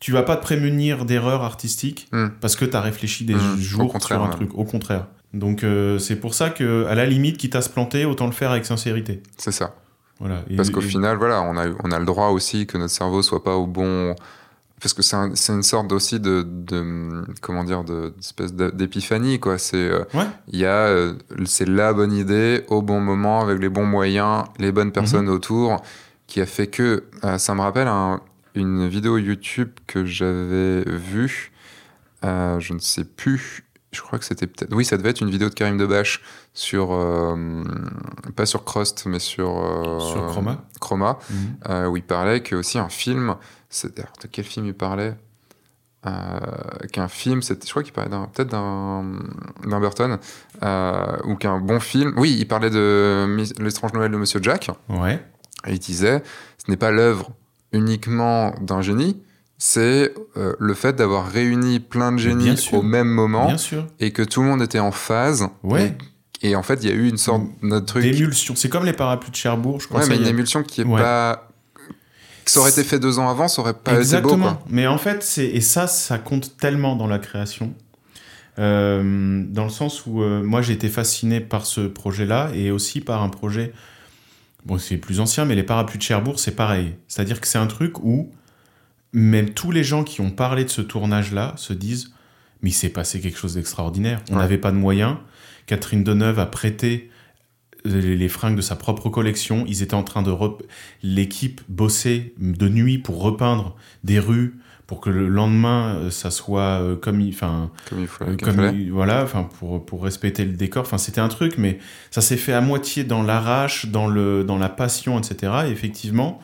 tu vas pas te prémunir d'erreurs artistiques Mm. parce que tu as réfléchi des Mm. Au jours sur un ouais. truc. Au contraire. Donc euh, c'est pour ça que à la limite, quitte à se planter, autant le faire avec sincérité. C'est ça. Voilà. Et- Parce qu'au et- final, voilà, on a, on a le droit aussi que notre cerveau soit pas au bon. Parce que c'est un- une sorte aussi de, de- comment dire, de- d'espèce de- d'épiphanie, quoi. C'est, euh, Ouais. il y a, euh, c'est la bonne idée au bon moment avec les bons moyens, les bonnes personnes autour, qui a fait que, euh, ça me rappelle un- une vidéo YouTube que j'avais vue. euh, je ne sais plus. Je crois que c'était peut-être. Oui, ça devait être une vidéo de Karim Debache sur. euh, pas sur Crust, mais sur. Sur Chroma. Chroma, euh, où il parlait que aussi un film. De quel film il parlait euh, Qu'un film, je crois qu'il parlait peut-être d'un Burton, euh, ou qu'un bon film. Oui, il parlait de L'étrange Noël de Monsieur Jack, Ouais. Et il disait ce n'est pas l'œuvre uniquement d'un génie, c'est euh, le fait d'avoir réuni plein de génies au même moment Bien sûr. et que tout le monde était en phase. Ouais. Et, et en fait, il y a eu une sorte de truc. D'émulsion. C'est comme les parapluies de Cherbourg, je Ouais, conseille. mais une émulsion qui est Ouais. pas. Ça aurait été fait deux ans avant, ça aurait pas Exactement. été beau, quoi. Mais en fait, c'est et ça, ça compte tellement dans la création. Euh, dans le sens où euh, moi j'ai été fasciné par ce projet-là et aussi par un projet, bon c'est plus ancien, mais les parapluies de Cherbourg c'est pareil. C'est-à-dire que c'est un truc où même tous les gens qui ont parlé de ce tournage-là se disent mais il s'est passé quelque chose d'extraordinaire. On Ouais. n'avait pas de moyens. Catherine Deneuve a prêté les les fringues de sa propre collection. Ils étaient en train de... rep- L'équipe bossait de nuit pour repeindre des rues, pour que le lendemain, euh, ça soit euh, comme... il- Enfin, Comme il faut. euh, comme il- voilà, enfin pour pour respecter le décor. Enfin, c'était un truc, mais ça s'est fait à moitié dans l'arrache, dans le dans la passion, etc. Et effectivement,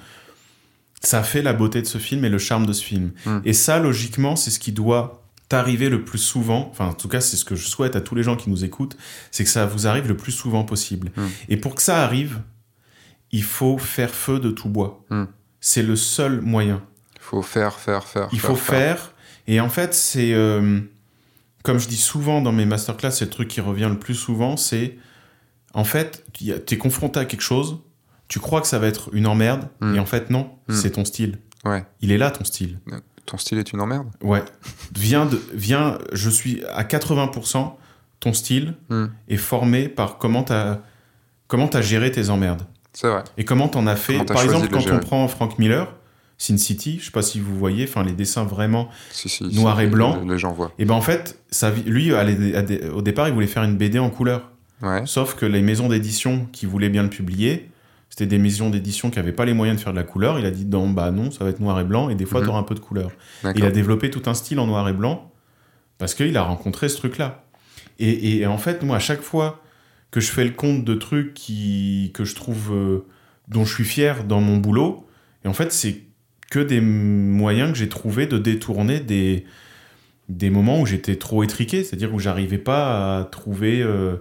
ça fait la beauté de ce film et le charme de ce film. Mm. Et ça, logiquement, c'est ce qui doit t'arriver le plus souvent. Enfin, en tout cas, c'est ce que je souhaite à tous les gens qui nous écoutent, c'est que ça vous arrive le plus souvent possible. Mm. Et pour que ça arrive, il faut faire feu de tout bois. Mm. C'est le seul moyen. Il faut faire, faire, faire. Il faut faire. Et en fait, c'est. euh, comme je dis souvent dans mes masterclass, c'est le truc qui revient le plus souvent c'est. En fait, tu es confronté à quelque chose, tu crois que ça va être une emmerde, Mm. et en fait, non, Mm. c'est ton style. Ouais. Il est là, ton style. Ton style est une emmerde. Ouais. Viens de. Viens, je suis à 80%, ton style Mm. est formé par comment tu as. Comment géré tes emmerdes C'est vrai. et comment t'en as fait Par exemple, quand on prend Frank Miller, Sin City, je sais pas si vous voyez, enfin les dessins vraiment Si, si, Noir si, et blanc. Les, gens voient. Et ben en fait, ça, lui, à à au départ, il voulait faire une BD en couleur. Ouais. Sauf que les maisons d'édition qui voulaient bien le publier, c'était des maisons d'édition qui n'avaient pas les moyens de faire de la couleur. Il a dit non, bah non, ça va être noir et blanc, et des fois, tu auras un peu de couleur. Il a développé tout un style en noir et blanc parce qu'il a rencontré ce truc-là. Et, et en fait, moi, à chaque fois que je fais le compte de trucs qui, que je trouve, euh, dont je suis fier dans mon boulot, et en fait, c'est que des moyens que j'ai trouvé de détourner des, des moments où j'étais trop étriqué, c'est-à-dire où j'arrivais pas à trouver, euh,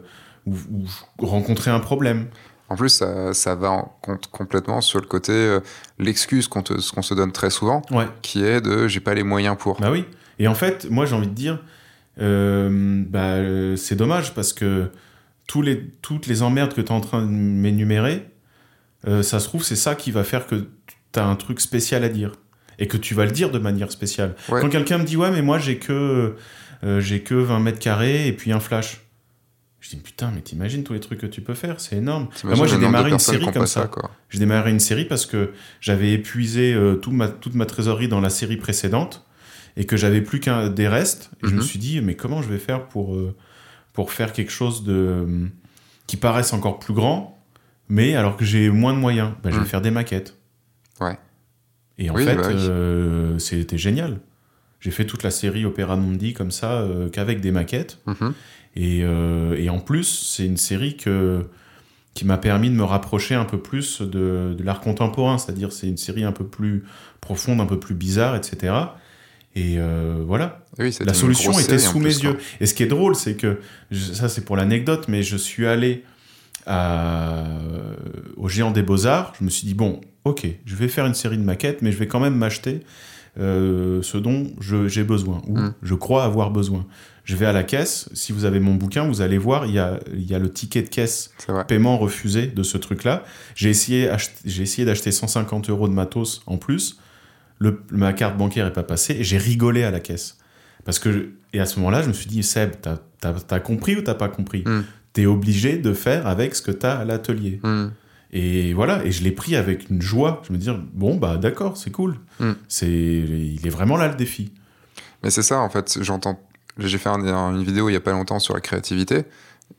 où, où je rencontrais un problème. En plus, ça, ça va en compte complètement sur le côté euh, l'excuse qu'on qu'on se donne très souvent, Ouais. qui est de j'ai pas les moyens pour. Bah oui. Et en fait, moi, j'ai envie de dire, euh, bah, euh, c'est dommage parce que tous les, toutes les emmerdes que tu es en train de m'énumérer, ça se trouve, c'est ça qui va faire que tu as un truc spécial à dire. Et que tu vas le dire de manière spéciale. Ouais. Quand quelqu'un me dit, ouais, mais moi, j'ai que, euh, j'ai que 20 mètres carrés et puis un flash. Je dis, putain, mais t'imagines tous les trucs que tu peux faire, c'est énorme. Bah, moi, j'ai démarré une série comme ça. quoi. J'ai démarré une série parce que j'avais épuisé euh, tout ma, toute ma trésorerie dans la série précédente et que j'avais plus qu'un des restes. Et je me Mhm. suis dit, mais comment je vais faire pour, euh, pour faire quelque chose de, qui paraisse encore plus grand, mais alors que j'ai moins de moyens Bah, Je vais Mhm. faire des maquettes. Ouais. Et en Oui, fait, bah oui. euh, c'était génial. J'ai fait toute la série Opéra Mundi comme ça, euh, qu'avec des maquettes. Mhm. Et, euh, et en plus, c'est une série que, qui m'a permis de me rapprocher un peu plus de, de l'art contemporain, c'est-à-dire c'est une série un peu plus profonde, un peu plus bizarre, etc. Et voilà, Oui, c'était la solution était sous mes yeux. Et ce qui est drôle, c'est que, je- ça c'est pour l'anecdote, mais je suis allé à- au Géant des Beaux-Arts, je me suis dit, bon, ok, je vais faire une série de maquettes, mais je vais quand même m'acheter euh, ce dont je- j'ai besoin, ou Mm. je crois avoir besoin. Je vais à la caisse, si vous avez mon bouquin, vous allez voir, il y a, il y a le ticket de caisse paiement refusé de ce truc-là. J'ai essayé, essayé d'acheter 150 euros de matos en plus. le, ma carte bancaire est pas passée et j'ai rigolé à la caisse. Parce que, et à ce moment-là, je me suis dit, Seb, t'as as, compris ou t'as pas compris? Mm. T'es obligé de faire avec ce que t'as à l'atelier. Hmm. Et voilà, et je l'ai pris avec une joie. Je me dis, bon, bah d'accord, c'est cool. Mm. C'est, il est vraiment là le défi. Mais c'est ça, en fait. J'entends. J'ai fait un- un- une vidéo il y a pas longtemps sur la créativité.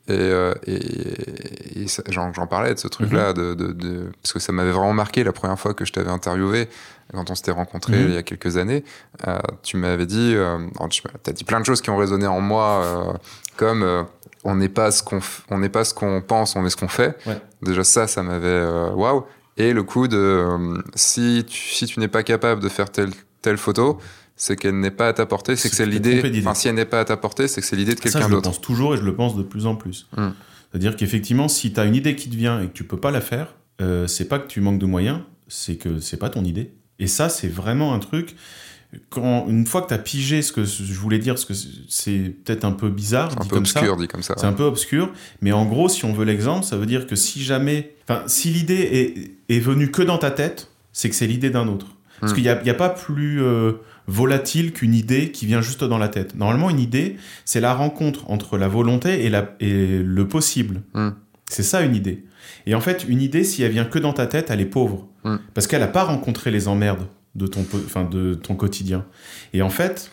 Et, euh, et, et ça- j'en parlais de ce truc-là, de, de- de- parce que ça m'avait vraiment marqué la première fois que je t'avais interviewé, quand on s'était rencontrés Mhm. il y a quelques années. Euh, tu m'avais dit, euh, alors, tu as dit plein de choses qui ont résonné en moi, euh, comme on n'est pas ce qu'on on n'est pas ce qu'on pense, on est ce qu'on fait. Ouais. Déjà ça, ça m'avait euh, waouh. Et le coup de euh, si tu, si tu n'es pas capable de faire telle telle photo, c'est qu'elle n'est pas à ta portée, c'est que C'est l'idée. Enfin, si elle n'est pas à ta portée, c'est que c'est l'idée de Ça, quelqu'un je le d'autre. pense toujours et je le pense de plus en plus. Mm. C'est-à-dire qu'effectivement, si tu as une idée qui te vient et que tu peux pas la faire, euh, c'est pas que tu manques de moyens, c'est que c'est pas ton idée. Et ça, c'est vraiment un truc. Quand, une fois que tu as pigé ce que je voulais dire, parce que c'est peut-être un peu bizarre, C'est un dit peu comme ça. obscur dit comme ça. C'est un peu obscur, mais en gros, si on veut l'exemple, ça veut dire que si jamais, enfin, si l'idée est, est venue que dans ta tête, c'est que c'est l'idée d'un autre. Parce Hmm. qu'il n'y a, a pas plus euh, volatile qu'une idée qui vient juste dans la tête. Normalement, une idée, c'est la rencontre entre la volonté et, la, et le possible. Hmm. C'est ça une idée. Et en fait, une idée, si elle vient que dans ta tête, elle est pauvre. Hmm. Parce qu'elle n'a pas rencontré les emmerdes de ton, enfin, de ton quotidien. Et en fait,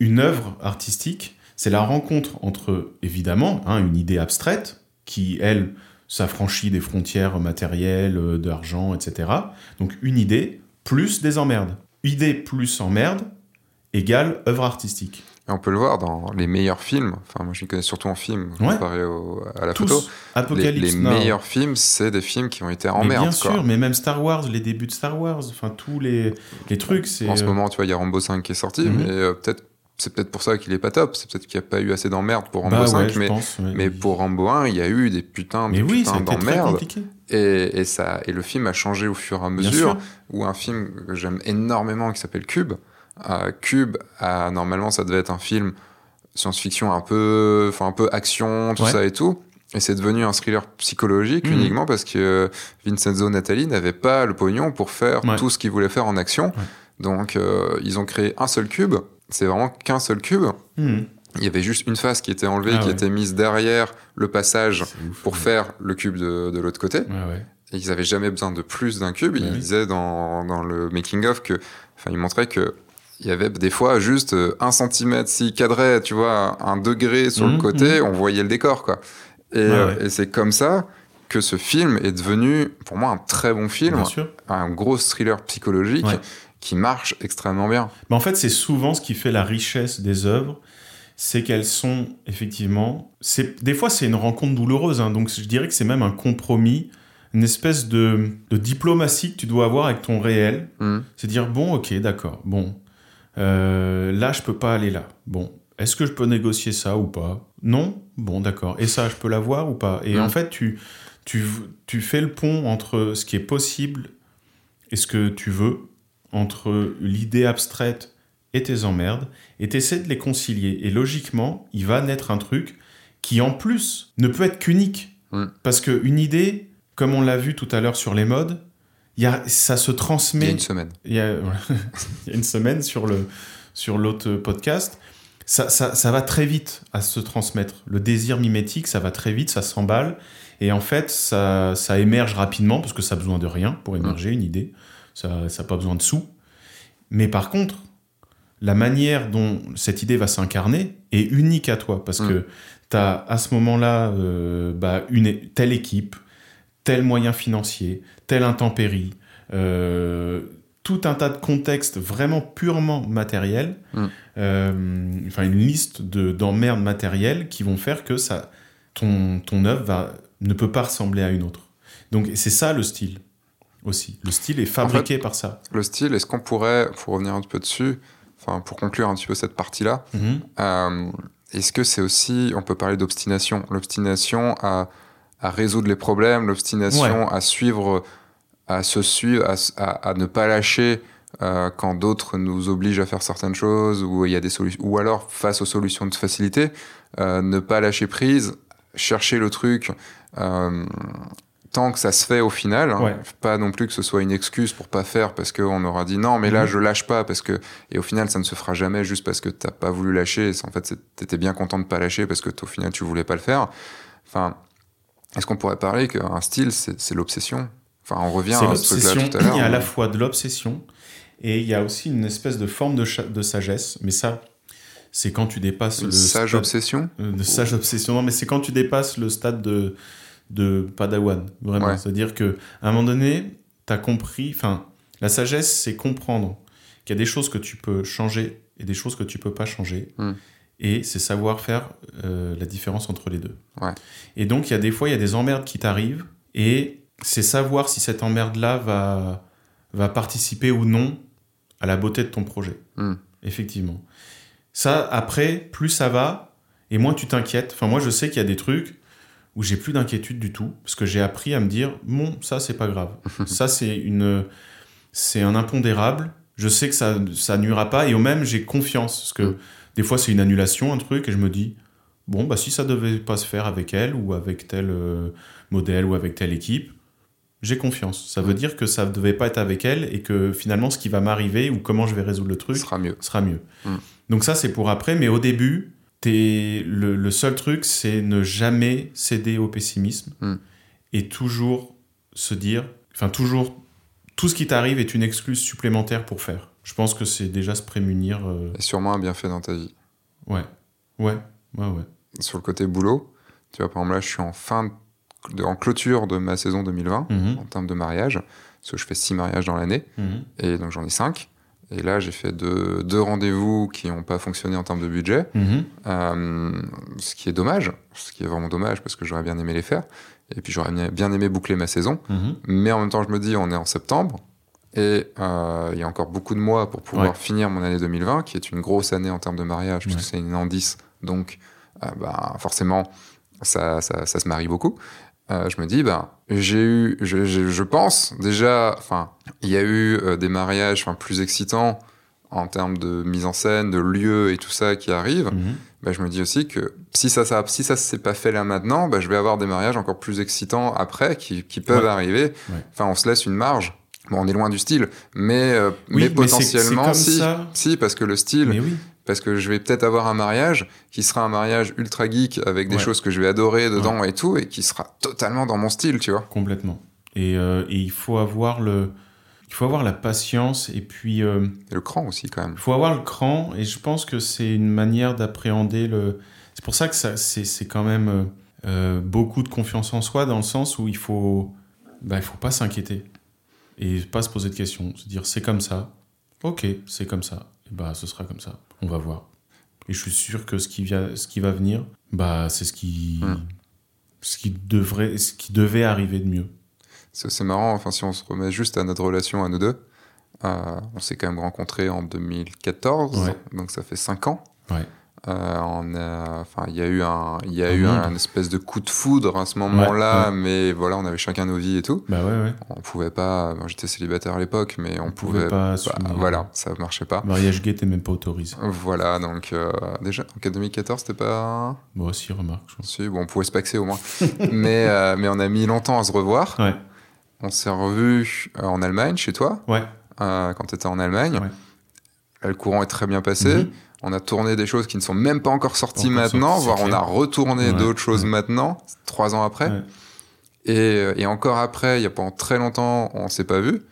une œuvre artistique, c'est la rencontre entre, évidemment, hein, une idée abstraite, qui, elle, s'affranchit des frontières matérielles, euh, d'argent, etc. Donc une idée plus des emmerdes. Idée plus emmerde égale œuvre artistique. Et on peut le voir dans les meilleurs films. Enfin, moi, je les connais surtout en film, Ouais. comparé au- à la Tous. photo. Les, Apocalypse les Now. meilleurs films, c'est des films qui ont été en mais merde. bien quoi. sûr, mais même Star Wars, les débuts de Star Wars, enfin tous les, les trucs, c'est... En ce euh, moment, tu vois, il y a Rambo 5 qui est sorti, Mhm. mais euh, peut-être c'est peut-être pour ça qu'il est pas top. C'est peut-être qu'il n'y a pas eu assez d'emmerdes pour Rambo bah 5, ouais, je mais, pense. ouais. mais pour Rambo 1, il y a eu des putains de Mais oui, putains d'emmerdes. Et, et, ça, et le film a changé au fur et à mesure. Ou un film que j'aime énormément qui s'appelle Cube. Euh, Cube, normalement, ça devait être un film science-fiction un peu, enfin un peu action, tout Ouais. ça et tout. Et c'est devenu un thriller psychologique Mhm. uniquement parce que euh, Vincenzo Natali n'avait pas le pognon pour faire Ouais. tout ce qu'il voulait faire en action. Donc euh, ils ont créé un seul cube. C'est vraiment qu'un seul cube. Mhm. Il y avait juste une face qui était enlevée, Ah qui était mise derrière le passage ouf. pour faire le cube de, de l'autre côté. Et ils avaient jamais besoin de plus d'un cube. Ils disaient dans, dans le making-of que, enfin, ils montraient que il y avait des fois juste euh, un centimètre, s'ils cadraient, tu vois, un degré sur le Mhm, côté, on voyait le décor, quoi. Et, euh, ouais. et c'est comme ça que ce film est devenu, pour moi, un très bon film, un gros thriller psychologique Ouais. qui marche extrêmement bien. Mais en fait, c'est souvent ce qui fait la richesse des œuvres, c'est qu'elles sont effectivement. C'est des fois c'est une rencontre douloureuse, hein, donc je dirais que c'est même un compromis, une espèce de, de diplomatie que tu dois avoir avec ton réel. Mhm. C'est dire bon, ok, d'accord, bon, euh, là je peux pas aller là. Bon, est-ce que je peux négocier ça ou pas? Non, bon, d'accord. Et ça, je peux l'avoir ou pas? Et en fait, tu, tu tu fais le pont entre ce qui est possible et ce que tu veux, entre l'idée abstraite et tes emmerdes, et t'essaies de les concilier. Et logiquement, il va naître un truc qui, en plus, ne peut être qu'unique. Mm. Parce qu'une idée, comme on l'a vu tout à l'heure sur les modes, y a, ça se Il y transmet a une semaine. il y a, il y a une semaine sur le sur l'autre podcast. Ça, ça, ça va très vite à se transmettre. Le désir mimétique, ça va très vite, ça s'emballe. Et en fait, ça, ça émerge rapidement parce que ça a besoin de rien pour émerger une idée. Ça n'a pas besoin de sous. Mais par contre, la manière dont cette idée va s'incarner est unique à toi parce Mm. que tu as à ce moment-là euh, bah, une, telle équipe, tel moyen financier, telle intempérie, euh, tout un tas de contextes vraiment purement matériels, Mm. euh, enfin une liste de- d'emmerdes matérielles qui vont faire que ça, ton, ton œuvre va, ne peut pas ressembler à une autre. Donc c'est ça le style aussi. Le style est fabriqué par ça. Le style, est-ce qu'on pourrait, pour revenir un petit peu dessus, enfin, pour conclure un petit peu cette partie-là, Mhm. Euh, Est-ce que c'est aussi, on peut parler d'obstination, l'obstination à, à résoudre les problèmes, l'obstination à suivre, à se suivre, à, s- à- à ne pas lâcher euh, quand d'autres nous obligent à faire certaines choses, ou il y a des solutions, ou alors face aux solutions de facilité, euh, ne pas lâcher prise, chercher le truc, euh, tant que ça se fait au final, hein, Ouais. pas non plus que ce soit une excuse pour pas faire parce qu'on aura dit non, mais là Mhm. je lâche pas parce que et au final ça ne se fera jamais juste parce que t'as pas voulu lâcher. En fait, t'étais bien content de pas lâcher parce que au final tu voulais pas le faire. Enfin, est-ce qu'on pourrait parler qu'un style c'est l'obsession? Enfin, on revient à ce truc-là tout à l'heure. Il y a à la fois de l'obsession et il y a aussi une espèce de forme de, sagesse. Mais ça, c'est quand tu dépasses une le sage stade- obsession? euh, de sage obsession. Non, mais c'est quand tu dépasses le stade de, de Padawan, vraiment. Ouais. C'est-à-dire que à un moment donné, tu as compris. Enfin, la sagesse, c'est comprendre qu'il y a des choses que tu peux changer et des choses que tu peux pas changer. Hmm. Et c'est savoir faire euh, la différence entre les deux. Ouais. Et donc, il y a des fois, il y a des emmerdes qui t'arrivent et c'est savoir si cette emmerde-là va, va participer ou non à la beauté de ton projet. Hmm. Effectivement. Ça, après, plus ça va, et moins tu t'inquiètes. Enfin, moi, je sais qu'il y a des trucs où j'ai plus d'inquiétude du tout, parce que j'ai appris à me dire, bon, ça, c'est pas grave. ça, c'est une, c'est un impondérable. Je sais que ça, ça nuira pas, et au même, j'ai confiance, parce que Mm. Des fois, c'est une annulation, un truc, et je me dis, bon, bah, si ça devait pas se faire avec elle, ou avec tel euh, modèle, ou avec telle équipe, j'ai confiance. Ça veut Mm. dire que ça devait pas être avec elle, et que finalement, ce qui va m'arriver, ou comment je vais résoudre le truc, sera mieux. sera mieux. Mm. Donc ça, c'est pour après, mais au début, le, le seul truc, c'est ne jamais céder au pessimisme Mm. et toujours se dire, enfin toujours, tout ce qui t'arrive est une excuse supplémentaire pour faire. Je pense que c'est déjà se prémunir. euh, Et sûrement un bienfait dans ta vie. ouais, ouais, ouais, ouais. Sur le côté boulot, tu vois, par exemple là, je suis en fin de, en clôture de ma saison 2020 Mhm, en termes de mariage, parce que je fais six mariages dans l'année, mhm. et donc j'en ai cinq. Et là, j'ai fait deux, deux rendez-vous qui n'ont pas fonctionné en termes de budget, Mhm. euh, ce qui est dommage, ce qui est vraiment dommage parce que j'aurais bien aimé les faire, et puis j'aurais bien- aimé boucler ma saison. Mais en même temps, je me dis, on est en septembre, et euh, il y a encore beaucoup de mois pour pouvoir Ouais. finir mon année 2020, qui est une grosse année en termes de mariage, puisque Ouais. c'est une an 10, donc euh, bah, forcément, ça, ça, ça se marie beaucoup. Euh, je me dis, bah, j'ai eu, je, je, je pense déjà, enfin, il y a eu euh, des mariages plus excitants en termes de mise en scène, de lieux et tout ça qui arrivent. Mhm. Bah, je me dis aussi que si ça, ça, si ça s'est pas fait là maintenant, bah, je vais avoir des mariages encore plus excitants après qui, qui peuvent Ouais. arriver. Ouais. Enfin, on se laisse une marge. Bon, on est loin du style, mais, euh, Oui, mais potentiellement, comme si, si, parce que le style, Mais oui. parce que je vais peut-être avoir un mariage qui sera un mariage ultra geek avec des Ouais. choses que je vais adorer dedans et tout, et qui sera totalement dans mon style, tu vois. Complètement. Et, euh, et il faut avoir le, il faut avoir la patience et puis euh, Et le cran aussi, quand même. Il faut avoir le cran, et je pense que c'est une manière d'appréhender le. C'est pour ça que ça, c'est, quand même euh, beaucoup de confiance en soi, dans le sens où il faut, bah, il faut pas s'inquiéter et pas se poser de questions, se dire c'est comme ça, ok, c'est comme ça, et bah ce sera comme ça, on va voir. Et je suis sûr que ce qui, vient, ce qui va venir, bah c'est ce qui, Hmm. ce qui devrait, ce qui devait arriver de mieux. C'est c'est marrant, enfin, si on se remet juste à notre relation à nous deux, euh, on s'est quand même rencontrés en 2014, Ouais. donc ça fait 5 ans. Ouais. Euh, on a, enfin, il y a eu un, il y a Un eu monde. un espèce de coup de foudre à ce moment-là, Ouais, mais voilà, on avait chacun nos vies et tout. Bah ouais, ouais. On pouvait pas, bon, j'étais célibataire à l'époque, mais on, On pouvait, pouvait pas bah, voilà, ça marchait pas. Mariage gay, t'es même pas autorisé. Voilà, donc euh, déjà, en 2014, c'était pas. Moi aussi, remarque. je pense. Si, bon, on pouvait se paxer au moins. mais, euh, mais on a mis longtemps à se revoir. Ouais, On s'est revus euh, en Allemagne, chez toi, ouais. euh, quand tu étais en Allemagne. Le courant est très bien passé. Mhm. On a tourné des choses qui ne sont même pas encore sorties Encore maintenant, voire on a retourné Ouais, d'autres choses ouais. maintenant, trois ans après. Ouais. Et, euh, et encore après, il y a pendant très longtemps, on s'est pas vu.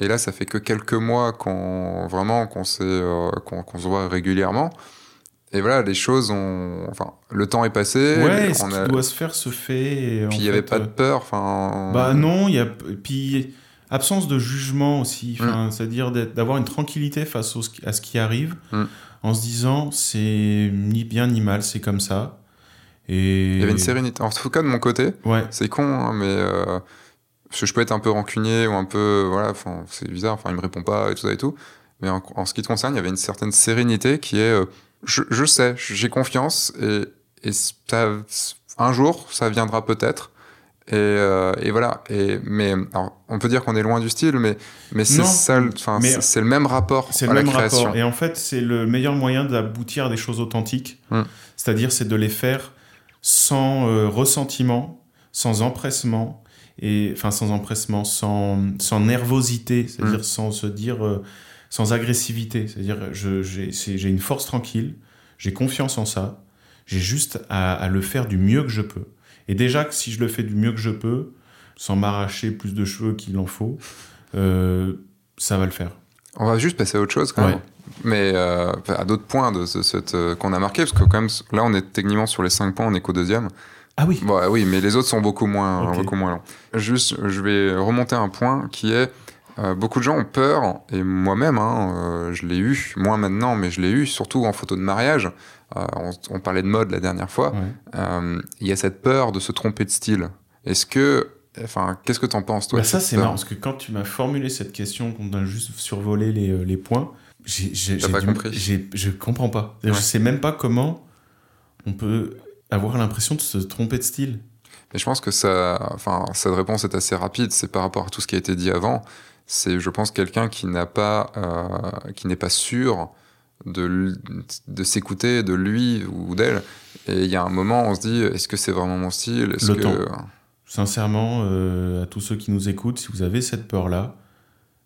Et là, ça fait que quelques mois qu'on vraiment qu'on euh, qu'on se voit régulièrement. Et voilà, les choses ont, enfin, le temps est passé. Ouais, ce qui a- doit se faire se fait. Puis il n'y avait pas de euh, peur. Enfin. Bah non, il y a. Puis absence de jugement aussi. Mm. C'est-à-dire d'avoir une tranquillité face au, à ce qui arrive Mm. En se disant c'est ni bien ni mal, c'est comme ça. Et... Il y avait une sérénité. En tout cas, de mon côté, Ouais, c'est con, hein, mais euh, parce que je peux être un peu rancunier ou un peu, voilà, c'est bizarre. Enfin, il me répond pas et tout ça et tout. Mais en, en ce qui te concerne, il y avait une certaine sérénité qui est, euh, je, je sais, j'ai confiance et, et ça, un jour, ça viendra peut-être. Et, euh, et voilà. Et mais alors, on peut dire qu'on est loin du style, mais mais c'est ça, le- c'est même rapport c'est le la même création. rapport. Et en fait, c'est le meilleur moyen d'aboutir à des choses authentiques. Mm. C'est-à-dire, c'est de les faire sans euh, ressentiment, sans empressement, et enfin sans empressement, sans, sans nervosité, c'est-à-dire Mm. sans se dire, euh, sans agressivité. C'est-à-dire, j'ai une force tranquille, j'ai confiance en ça, j'ai juste à, à le faire du mieux que je peux. Et déjà que si je le fais du mieux que je peux, sans m'arracher plus de cheveux qu'il en faut, euh, ça va le faire. On va juste passer à autre chose quand même. Mais euh, à d'autres points de ce, cette, euh, qu'on a marqué, parce que quand même, là, on est techniquement sur les 5 points, on est qu'au deuxième. Ah oui. Bon, oui, mais les autres sont beaucoup moins, Ok. beaucoup moins longs. Juste, je vais remonter un point qui est euh, beaucoup de gens ont peur, et moi-même, hein, euh, je l'ai eu, moins maintenant, mais je l'ai eu, surtout en photo de mariage. Euh, on, on parlait de mode la dernière fois. Ouais. Euh, Il y a cette peur de se tromper de style. Est-ce que, enfin, qu'est-ce que t'en penses toi Bah ça, c'est marrant, parce que quand tu m'as formulé cette question, qu'on a juste survolé les, euh, les points, j'ai, pas du- compris. je comprends pas. Ouais. Je sais même pas comment on peut avoir l'impression de se tromper de style. Et je pense que ça, enfin, cette réponse est assez rapide. C'est par rapport à tout ce qui a été dit avant. C'est, je pense, quelqu'un qui n'a pas, euh, qui n'est pas sûr de, de s'écouter, de lui ou d'elle. Et il y a un moment, on se dit, est-ce que c'est vraiment mon style? Le que temps. Sincèrement, euh, à tous ceux qui nous écoutent, si vous avez cette peur-là,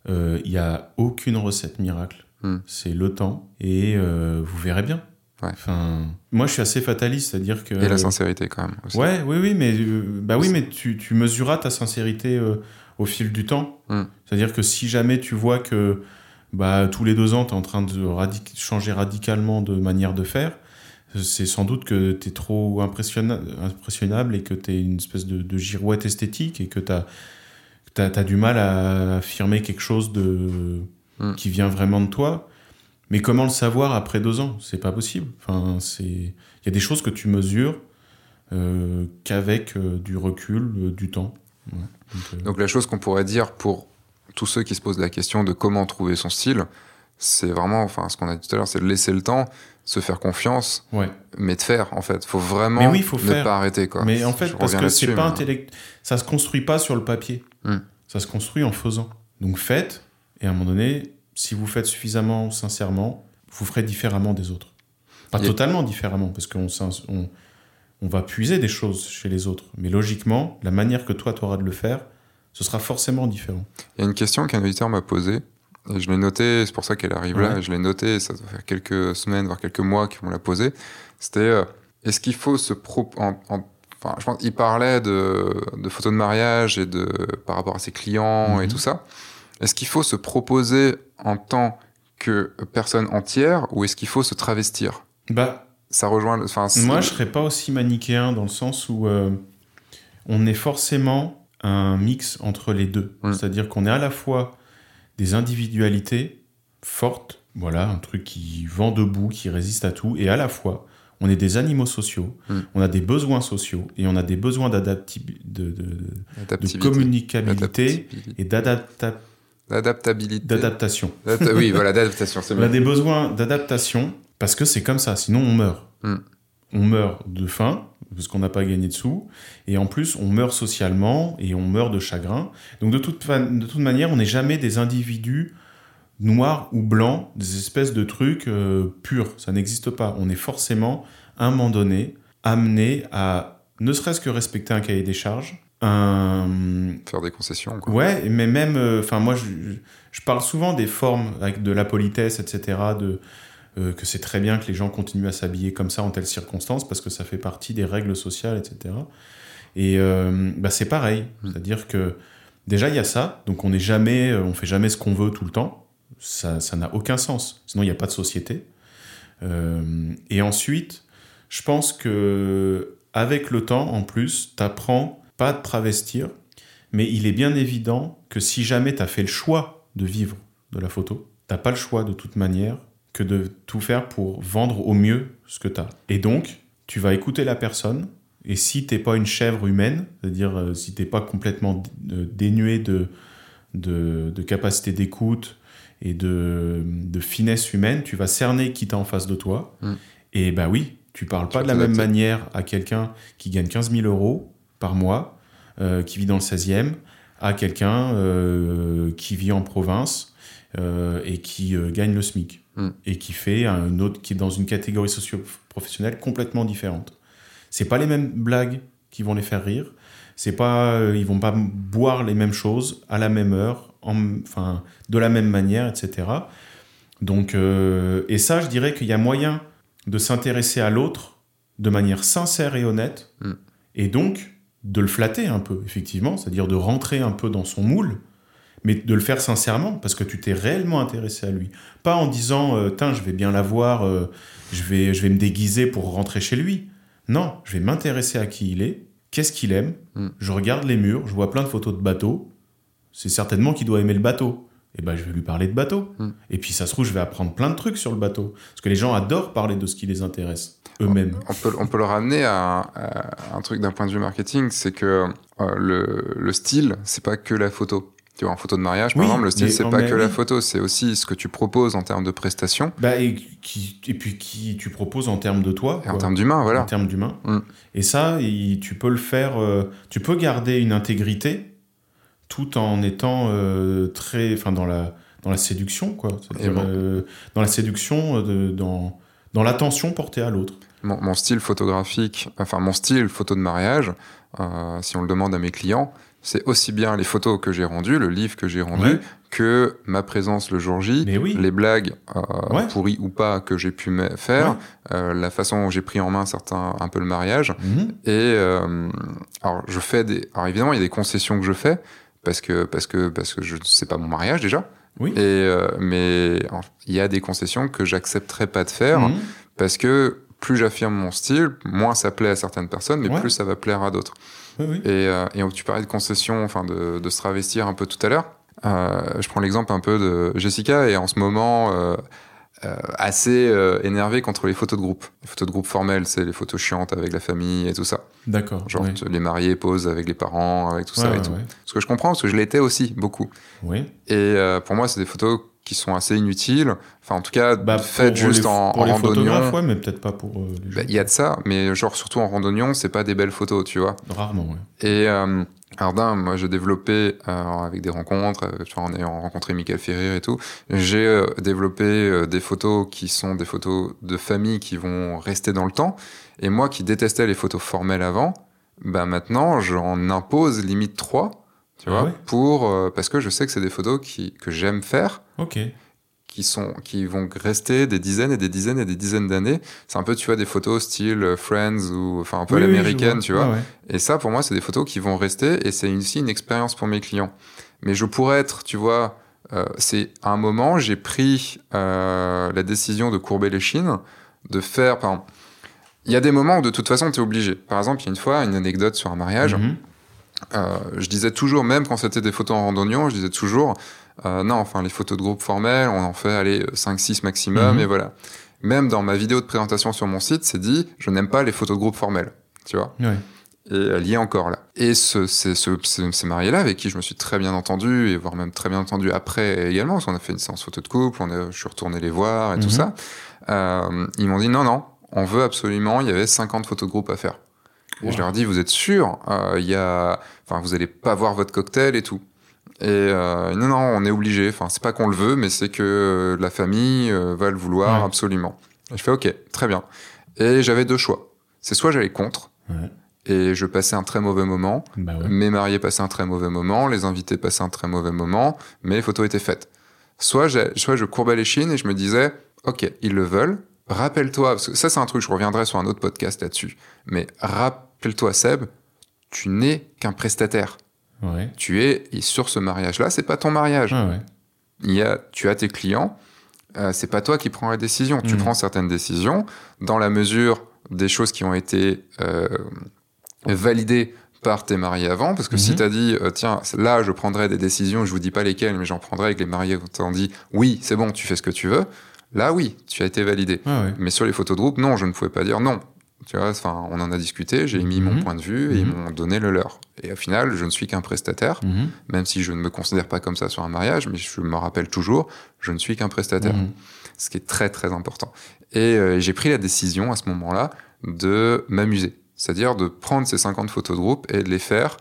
euh, il n'y a aucune recette miracle. Hmm. C'est le temps et euh, vous verrez bien. Ouais. Enfin, moi, je suis assez fataliste, c'est-à-dire que. et la sincérité quand même. Aussi. Ouais, oui, oui, mais euh, bah oui, mais tu, tu mesureras ta sincérité euh, au fil du temps. Mm. C'est-à-dire que si jamais tu vois que bah, tous les deux ans, tu es en train de changer radicalement de manière de faire, c'est sans doute que tu es trop impressionna- impressionnable et que tu es une espèce de, de girouette esthétique et que tu as, du mal à affirmer quelque chose de, Mm. qui vient vraiment de toi. Mais comment le savoir après deux ans? C'est pas possible. Enfin, il y a des choses que tu mesures euh, qu'avec euh, du recul, euh, du temps. Ouais. Donc, Donc la chose qu'on pourrait dire pour tous ceux qui se posent la question de comment trouver son style, c'est vraiment, enfin, ce qu'on a dit tout à l'heure, c'est de laisser le temps, se faire confiance, ouais. mais de faire en fait. Faut vraiment Mais oui, faut ne faire. pas arrêter quoi. Mais en Je fait, parce que c'est pas intellect, ça se construit pas sur le papier. Hmm. Ça se construit en faisant. Donc faites, et à un moment donné, si vous faites suffisamment sincèrement, vous ferez différemment des autres. Pas a- totalement différemment, parce qu'on on, on va puiser des choses chez les autres. Mais logiquement, la manière que toi, tu auras de le faire, ce sera forcément différent. Il y a une question qu'un auditeur m'a posée, et je l'ai notée, c'est pour ça qu'elle arrive là, Ouais. et je l'ai notée, et ça doit faire quelques semaines, voire quelques mois qu'ils m'ont la posée. C'était euh, est-ce qu'il faut se pro. en- en- Enfin, je pense qu'il parlait de, de photos de mariage et de par rapport à ses clients et Mhm. tout ça. Est-ce qu'il faut se proposer en tant que personne entière ou est-ce qu'il faut se travestir? Bah, Ça rejoint. Enfin, Moi, je serais pas aussi manichéen dans le sens où euh, on est forcément un mix entre les deux. C'est-à-dire qu'on est à la fois des individualités fortes, voilà, un truc qui vend debout, qui résiste à tout, et à la fois on est des animaux sociaux, on a des besoins sociaux et on a des besoins d'adapti- de, de- de- communicabilité et d'adapta- D'adaptabilité. d'adaptation. D'adapta- oui, voilà, d'adaptation, c'est On a des besoins d'adaptation parce que c'est comme ça, sinon on meurt. Mm. On meurt de faim parce qu'on n'a pas gagné de sous, et en plus on meurt socialement et on meurt de chagrin. Donc de toute, de toute manière, on n'est jamais des individus noirs ou blancs, des espèces de trucs euh, purs. Ça n'existe pas. On est forcément, à un moment donné, amené à ne serait-ce que respecter un cahier des charges, un, Faire des concessions. Quoi. Ouais, mais même, enfin moi, je, je parle souvent des formes avec de la politesse, etc. De euh, que c'est très bien que les gens continuent à s'habiller comme ça en telles circonstances parce que ça fait partie des règles sociales, etc. Et euh, bah, c'est pareil, Mm. c'est-à-dire que déjà il y a ça, donc on n'est jamais, on fait jamais ce qu'on veut tout le temps. Ça, ça n'a aucun sens. Sinon il n'y a pas de société. Euh, et ensuite, je pense que avec le temps, en plus, t'apprends pas à te travestir, mais il est bien évident que si jamais tu as fait le choix de vivre de la photo, t'as pas le choix de toute manière que de tout faire pour vendre au mieux ce que tu as. Et donc, tu vas écouter la personne, et si t'es pas une chèvre humaine, c'est-à-dire euh, si t'es pas complètement euh, dénué de, de, de capacité d'écoute et de, de finesse humaine, tu vas cerner qui t'as en face de toi. Mm. Et bah oui, tu parles pas de la même manière à quelqu'un qui gagne 15 000 euros par mois, euh, qui vit dans le 16e, à quelqu'un euh, qui vit en province et qui gagne le SMIC. Mm. Et qui fait un autre, qui est dans une catégorie socio-professionnelle complètement différente. C'est pas les mêmes blagues qui vont les faire rire. C'est pas, euh, ils vont pas boire les mêmes choses à la même heure, en- enfin, de la même manière, etc. Donc, euh, et ça, je dirais qu'il y a moyen de s'intéresser à l'autre de manière sincère et honnête, Mm. et donc de le flatter un peu, effectivement, c'est-à-dire de rentrer un peu dans son moule, mais de le faire sincèrement, parce que tu t'es réellement intéressé à lui. Pas en disant, euh, Tain, je vais bien la voir, euh, je, vais, je vais me déguiser pour rentrer chez lui. Non, je vais m'intéresser à qui il est, qu'est-ce qu'il aime. Mm. Je regarde les murs, je vois plein de photos de bateaux. C'est certainement qu'il doit aimer le bateau. Et ben, je vais lui parler de bateau. Mm. Et puis, ça se trouve, je vais apprendre plein de trucs sur le bateau. Parce que les gens adorent parler de ce qui les intéresse, eux-mêmes. On peut, on peut le ramener à, à un truc d'un point de vue marketing, c'est que euh, le, le style, c'est pas que la photo. Tu vois, en photo de mariage, par Oui, exemple, le style, c'est pas que la photo, c'est aussi ce que tu proposes en termes de prestations Bah, et, qui, et puis, qui tu proposes en termes de toi. et en termes d'humain, voilà. en termes d'humain. Mm. Et ça, il- tu peux le faire, euh, tu peux garder une intégrité tout en étant euh, très, enfin dans la dans la séduction quoi. Bon. euh, dans la séduction, euh, de- dans dans l'attention portée à l'autre. Mon, mon style photographique, enfin mon style photo de mariage, si on le demande à mes clients, c'est aussi bien les photos que j'ai rendues, le livre que j'ai rendu, Ouais. que ma présence le jour J, Mais oui. les blagues euh, Ouais. pourries ou pas que j'ai pu faire, Ouais. euh, la façon dont j'ai pris en main certains, un peu le mariage. Mhm. Et euh, alors je fais des, alors évidemment il y a des concessions que je fais parce que parce que parce que je sais pas mon mariage déjà. Oui. Et euh, mais il y a des concessions que j'accepterais pas de faire Mhm. parce que plus j'affirme mon style, moins ça plaît à certaines personnes, mais plus ça va plaire à d'autres. Oui, oui. Et, euh, et tu parlais de concession, enfin de, de se travestir un peu tout à l'heure. Euh, je prends l'exemple un peu de Jessica et en ce moment euh, assez énervée contre les photos de groupe. Les photos de groupe formelles, c'est les photos chiantes avec la famille et tout ça. D'accord. Genre les mariés posent avec les parents, avec tout ça et ouais, tout. ouais. Ce que je comprends, parce que je l'étais aussi beaucoup. Oui. Et pour moi, c'est des photos qui sont assez inutiles. Enfin, en tout cas, Bah, faites juste les, en, pour en les randonnion. ouais, mais peut-être pas pour euh. Bah, Il y a de ça, mais genre surtout en randonnion, c'est pas des belles photos, tu vois. Rarement, ouais. Et euh, alors d'un, moi j'ai développé euh, avec des rencontres, euh, tu vois, en ayant rencontré Michael Ferrier et tout, j'ai développé des photos qui sont des photos de famille qui vont rester dans le temps. Et moi qui détestais les photos formelles avant, bah maintenant j'en impose limite trois, tu Ah vois, ouais pour euh, parce que je sais que c'est des photos qui que j'aime faire Ok. qui sont qui vont rester des dizaines et des dizaines et des dizaines d'années. C'est un peu tu vois des photos style euh, Friends ou enfin un peu Oui, l'américaine, tu vois. Ouais. Et ça pour moi c'est des photos qui vont rester et c'est aussi une expérience pour mes clients. Mais je pourrais être, tu vois, euh, c'est à un moment j'ai pris euh, la décision de courber les chines, de faire il y a des moments où de toute façon tu es obligé. Par exemple, il y a une fois une anecdote sur un mariage. Mhm. Euh, je disais toujours, même quand c'était des photos en randonnion, je disais toujours, euh, non, enfin, les photos de groupe formelles, on en fait, allez, 5-6 maximum, Mhm. et voilà. Même dans ma vidéo de présentation sur mon site, c'est dit, je n'aime pas les photos de groupe formelles, tu vois. Ouais. Et elle y est encore là. Et ce, c'est- ce, ce- ces mariés-là, avec qui je me suis très bien entendu, et voire même très bien entendu après également, parce qu'on a fait une séance photo de couple, on a, je suis retourné les voir et tout Mhm. ça, euh, ils m'ont dit, non, non, on veut absolument, il y avait 50 photos de groupe à faire. Et je leur dis, vous êtes sûr Euh, Il y a, enfin, vous allez pas voir votre cocktail et tout. Et euh, non, non, on est obligé. Enfin, c'est pas qu'on le veut, mais c'est que euh, la famille euh, va le vouloir Ouais. absolument. Et je fais, ok, très bien. Et j'avais deux choix. C'est soit j'allais contre Ouais. et je passais un très mauvais moment. Bah ouais. Mes mariés passaient un très mauvais moment, les invités passaient un très mauvais moment, mais les photos étaient faites. Soit, soit je courbais les chines et je me disais, ok, ils le veulent. Rappelle-toi, parce que ça c'est un truc, je reviendrai sur un autre podcast là-dessus. Mais rappelle-toi, Seb, tu n'es qu'un prestataire. Ouais. Tu es et sur ce mariage-là, c'est pas ton mariage. Ah ouais. Il y a, tu as tes clients, euh, c'est pas toi qui prends la décision. Tu Mhm. prends certaines décisions dans la mesure des choses qui ont été euh, validées par tes mariés avant. Parce que si Mhm. tu as dit, euh, tiens, là, je prendrai des décisions, je vous dis pas lesquelles, mais j'en prendrai avec les mariés qui t'ont dit, oui, c'est bon, tu fais ce que tu veux. Là, oui, tu as été validé. Ah ouais. Mais sur les photos de groupe, non, je ne pouvais pas dire non. Tu vois, enfin, on en a discuté, j'ai émis mon Mhm. point de vue et ils Mhm. m'ont donné le leur. Et au final, je ne suis qu'un prestataire, Mhm. même si je ne me considère pas comme ça sur un mariage, mais je me rappelle toujours, je ne suis qu'un prestataire. Ce qui est très très important. Et euh, j'ai pris la décision à ce moment-là de m'amuser. C'est-à-dire de prendre ces 50 photos de groupe et de les faire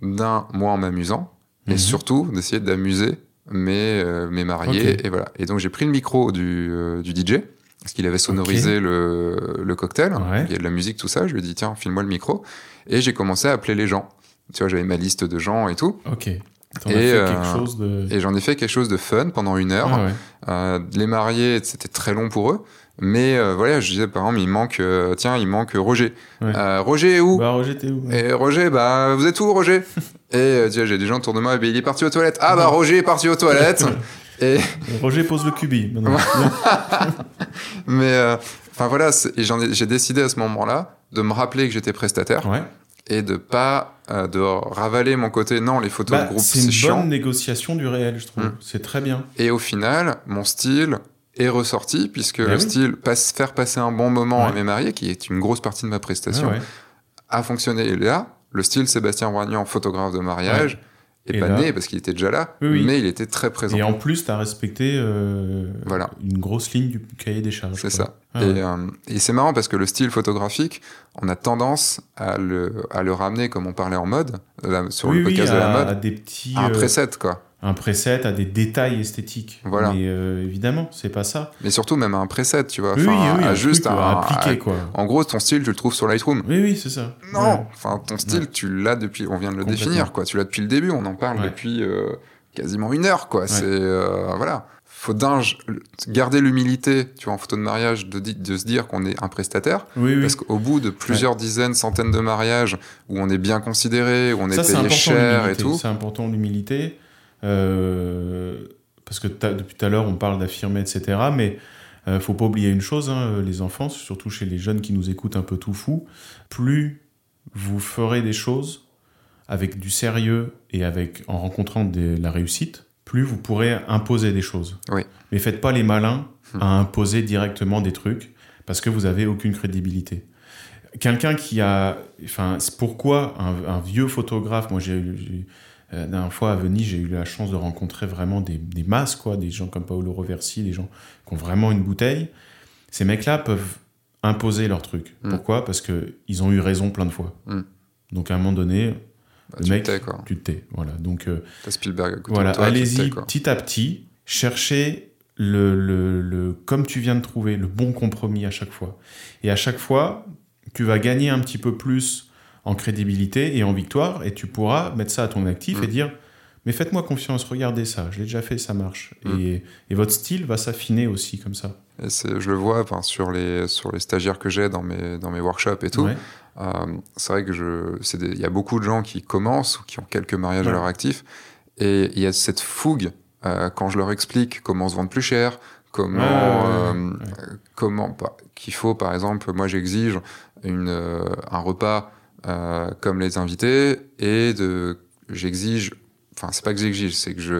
d'un, moi en m'amusant, et Mhm. surtout d'essayer d'amuser mes, euh, mes mariés. Et voilà. Et donc j'ai pris le micro du, euh, du DJ, parce qu'il avait sonorisé le, le cocktail. Ouais. Il y a de la musique, tout ça. Je lui ai dit, tiens, file-moi le micro. Et j'ai commencé à appeler les gens. Tu vois, j'avais ma liste de gens et tout. Ok. Et, euh, de. Et j'en ai fait quelque chose de fun pendant une heure. Ah ouais. Euh, les mariés, c'était très long pour eux. Mais euh, voilà, je disais par exemple, il manque, euh, tiens, il manque Roger. Ouais. Roger est où? Bah, Roger, t'es où? Et Roger, bah, vous êtes où, Roger? Et tu vois, j'ai des gens autour de moi, bah, il est parti aux toilettes. Ah, bah, Roger est parti aux toilettes. et, Roger pose le cubi. maintenant. mais, euh, enfin voilà, j'ai décidé à ce moment-là de me rappeler que j'étais prestataire ouais. et de pas euh, de ravaler mon côté. Non, les photos Bah, de groupe, c'est c'est une chiant. bonne négociation du réel, je trouve. Mm. C'est très bien. Et au final, mon style est ressorti puisque Bah le oui. style passe, faire passer un bon moment à mes mariés, qui est une grosse partie de ma prestation, ouais. a fonctionné. Et là, le style Sébastien Roignan, photographe de mariage, est Et pas là- né parce qu'il était déjà là, Oui, oui. mais il était très présent. Et en plus, t'as respecté euh, Voilà. une grosse ligne du cahier des charges. C'est ça. Ah et ouais. euh, et c'est marrant parce que le style photographique, on a tendance à le, à le ramener, comme on parlait en mode, là, sur oui, le podcast à, de la à mode, des petits. à un euh, preset, quoi. Un preset, à des détails esthétiques. Voilà. Mais euh, évidemment, c'est pas ça. Mais surtout, même un preset, tu vois. oui, oui, Enfin, oui, à un juste truc, un- à appliquer, à- quoi. En gros, ton style, tu le trouves sur Lightroom. Oui, oui, c'est ça. Non, Ouais. enfin ton style, Ouais. tu l'as depuis, on vient de le définir, quoi. Tu l'as depuis le début, on en parle Ouais. depuis euh, quasiment une heure, quoi. C'est euh, voilà, faut dingue garder l'humilité, tu vois, en photo de mariage, de, se dire qu'on est un prestataire, Oui, oui. parce qu'au bout de plusieurs dizaines, centaines de mariages où on est bien considéré, où on est payé important cher et tout. C'est important l'humilité. Euh, parce que depuis tout à l'heure, on parle d'affirmer, etc. Mais euh, faut pas oublier une chose, hein, les enfants, surtout chez les jeunes qui nous écoutent un peu tout fou, plus vous ferez des choses avec du sérieux et avec en rencontrant des- la réussite, plus vous pourrez imposer des choses. Oui. Mais faites pas les malins Hmm. à imposer directement des trucs parce que vous avez aucune crédibilité. Quelqu'un qui a, enfin, pourquoi un, un vieux photographe, moi j'ai la dernière fois à Venise, j'ai eu la chance de rencontrer vraiment des, des masses, quoi, des gens comme Paolo Roversi, des gens qui ont vraiment une bouteille. Ces mecs-là peuvent imposer leur truc. Mm. Pourquoi? Parce que ils ont eu raison plein de fois. Mm. Donc à un moment donné, Bah, le tu mec, te tais, quoi. tu te tais. Voilà. Donc euh, Spielberg voilà, allez-y petit à petit, cherchez le, le, le- comme tu viens de trouver, le bon compromis à chaque fois. Et à chaque fois, tu vas gagner un petit peu plus en crédibilité et en victoire, et tu pourras mettre ça à ton actif Mm. et dire, mais faites-moi confiance, regardez ça, je l'ai déjà fait, ça marche. Mm. Et, et votre style va s'affiner aussi comme ça. Et je le vois enfin, sur, les, sur les stagiaires que j'ai dans mes, dans mes workshops et tout. Ouais. Euh, c'est vrai que il y a beaucoup de gens qui commencent ou qui ont quelques mariages Ouais. à leur actif, et il y a cette fougue euh, quand je leur explique comment se vendre plus cher, comment, euh, ouais. comment qu'il faut par exemple, moi j'exige une, un repas euh, comme les invités et de, j'exige, enfin c'est pas que j'exige, c'est que je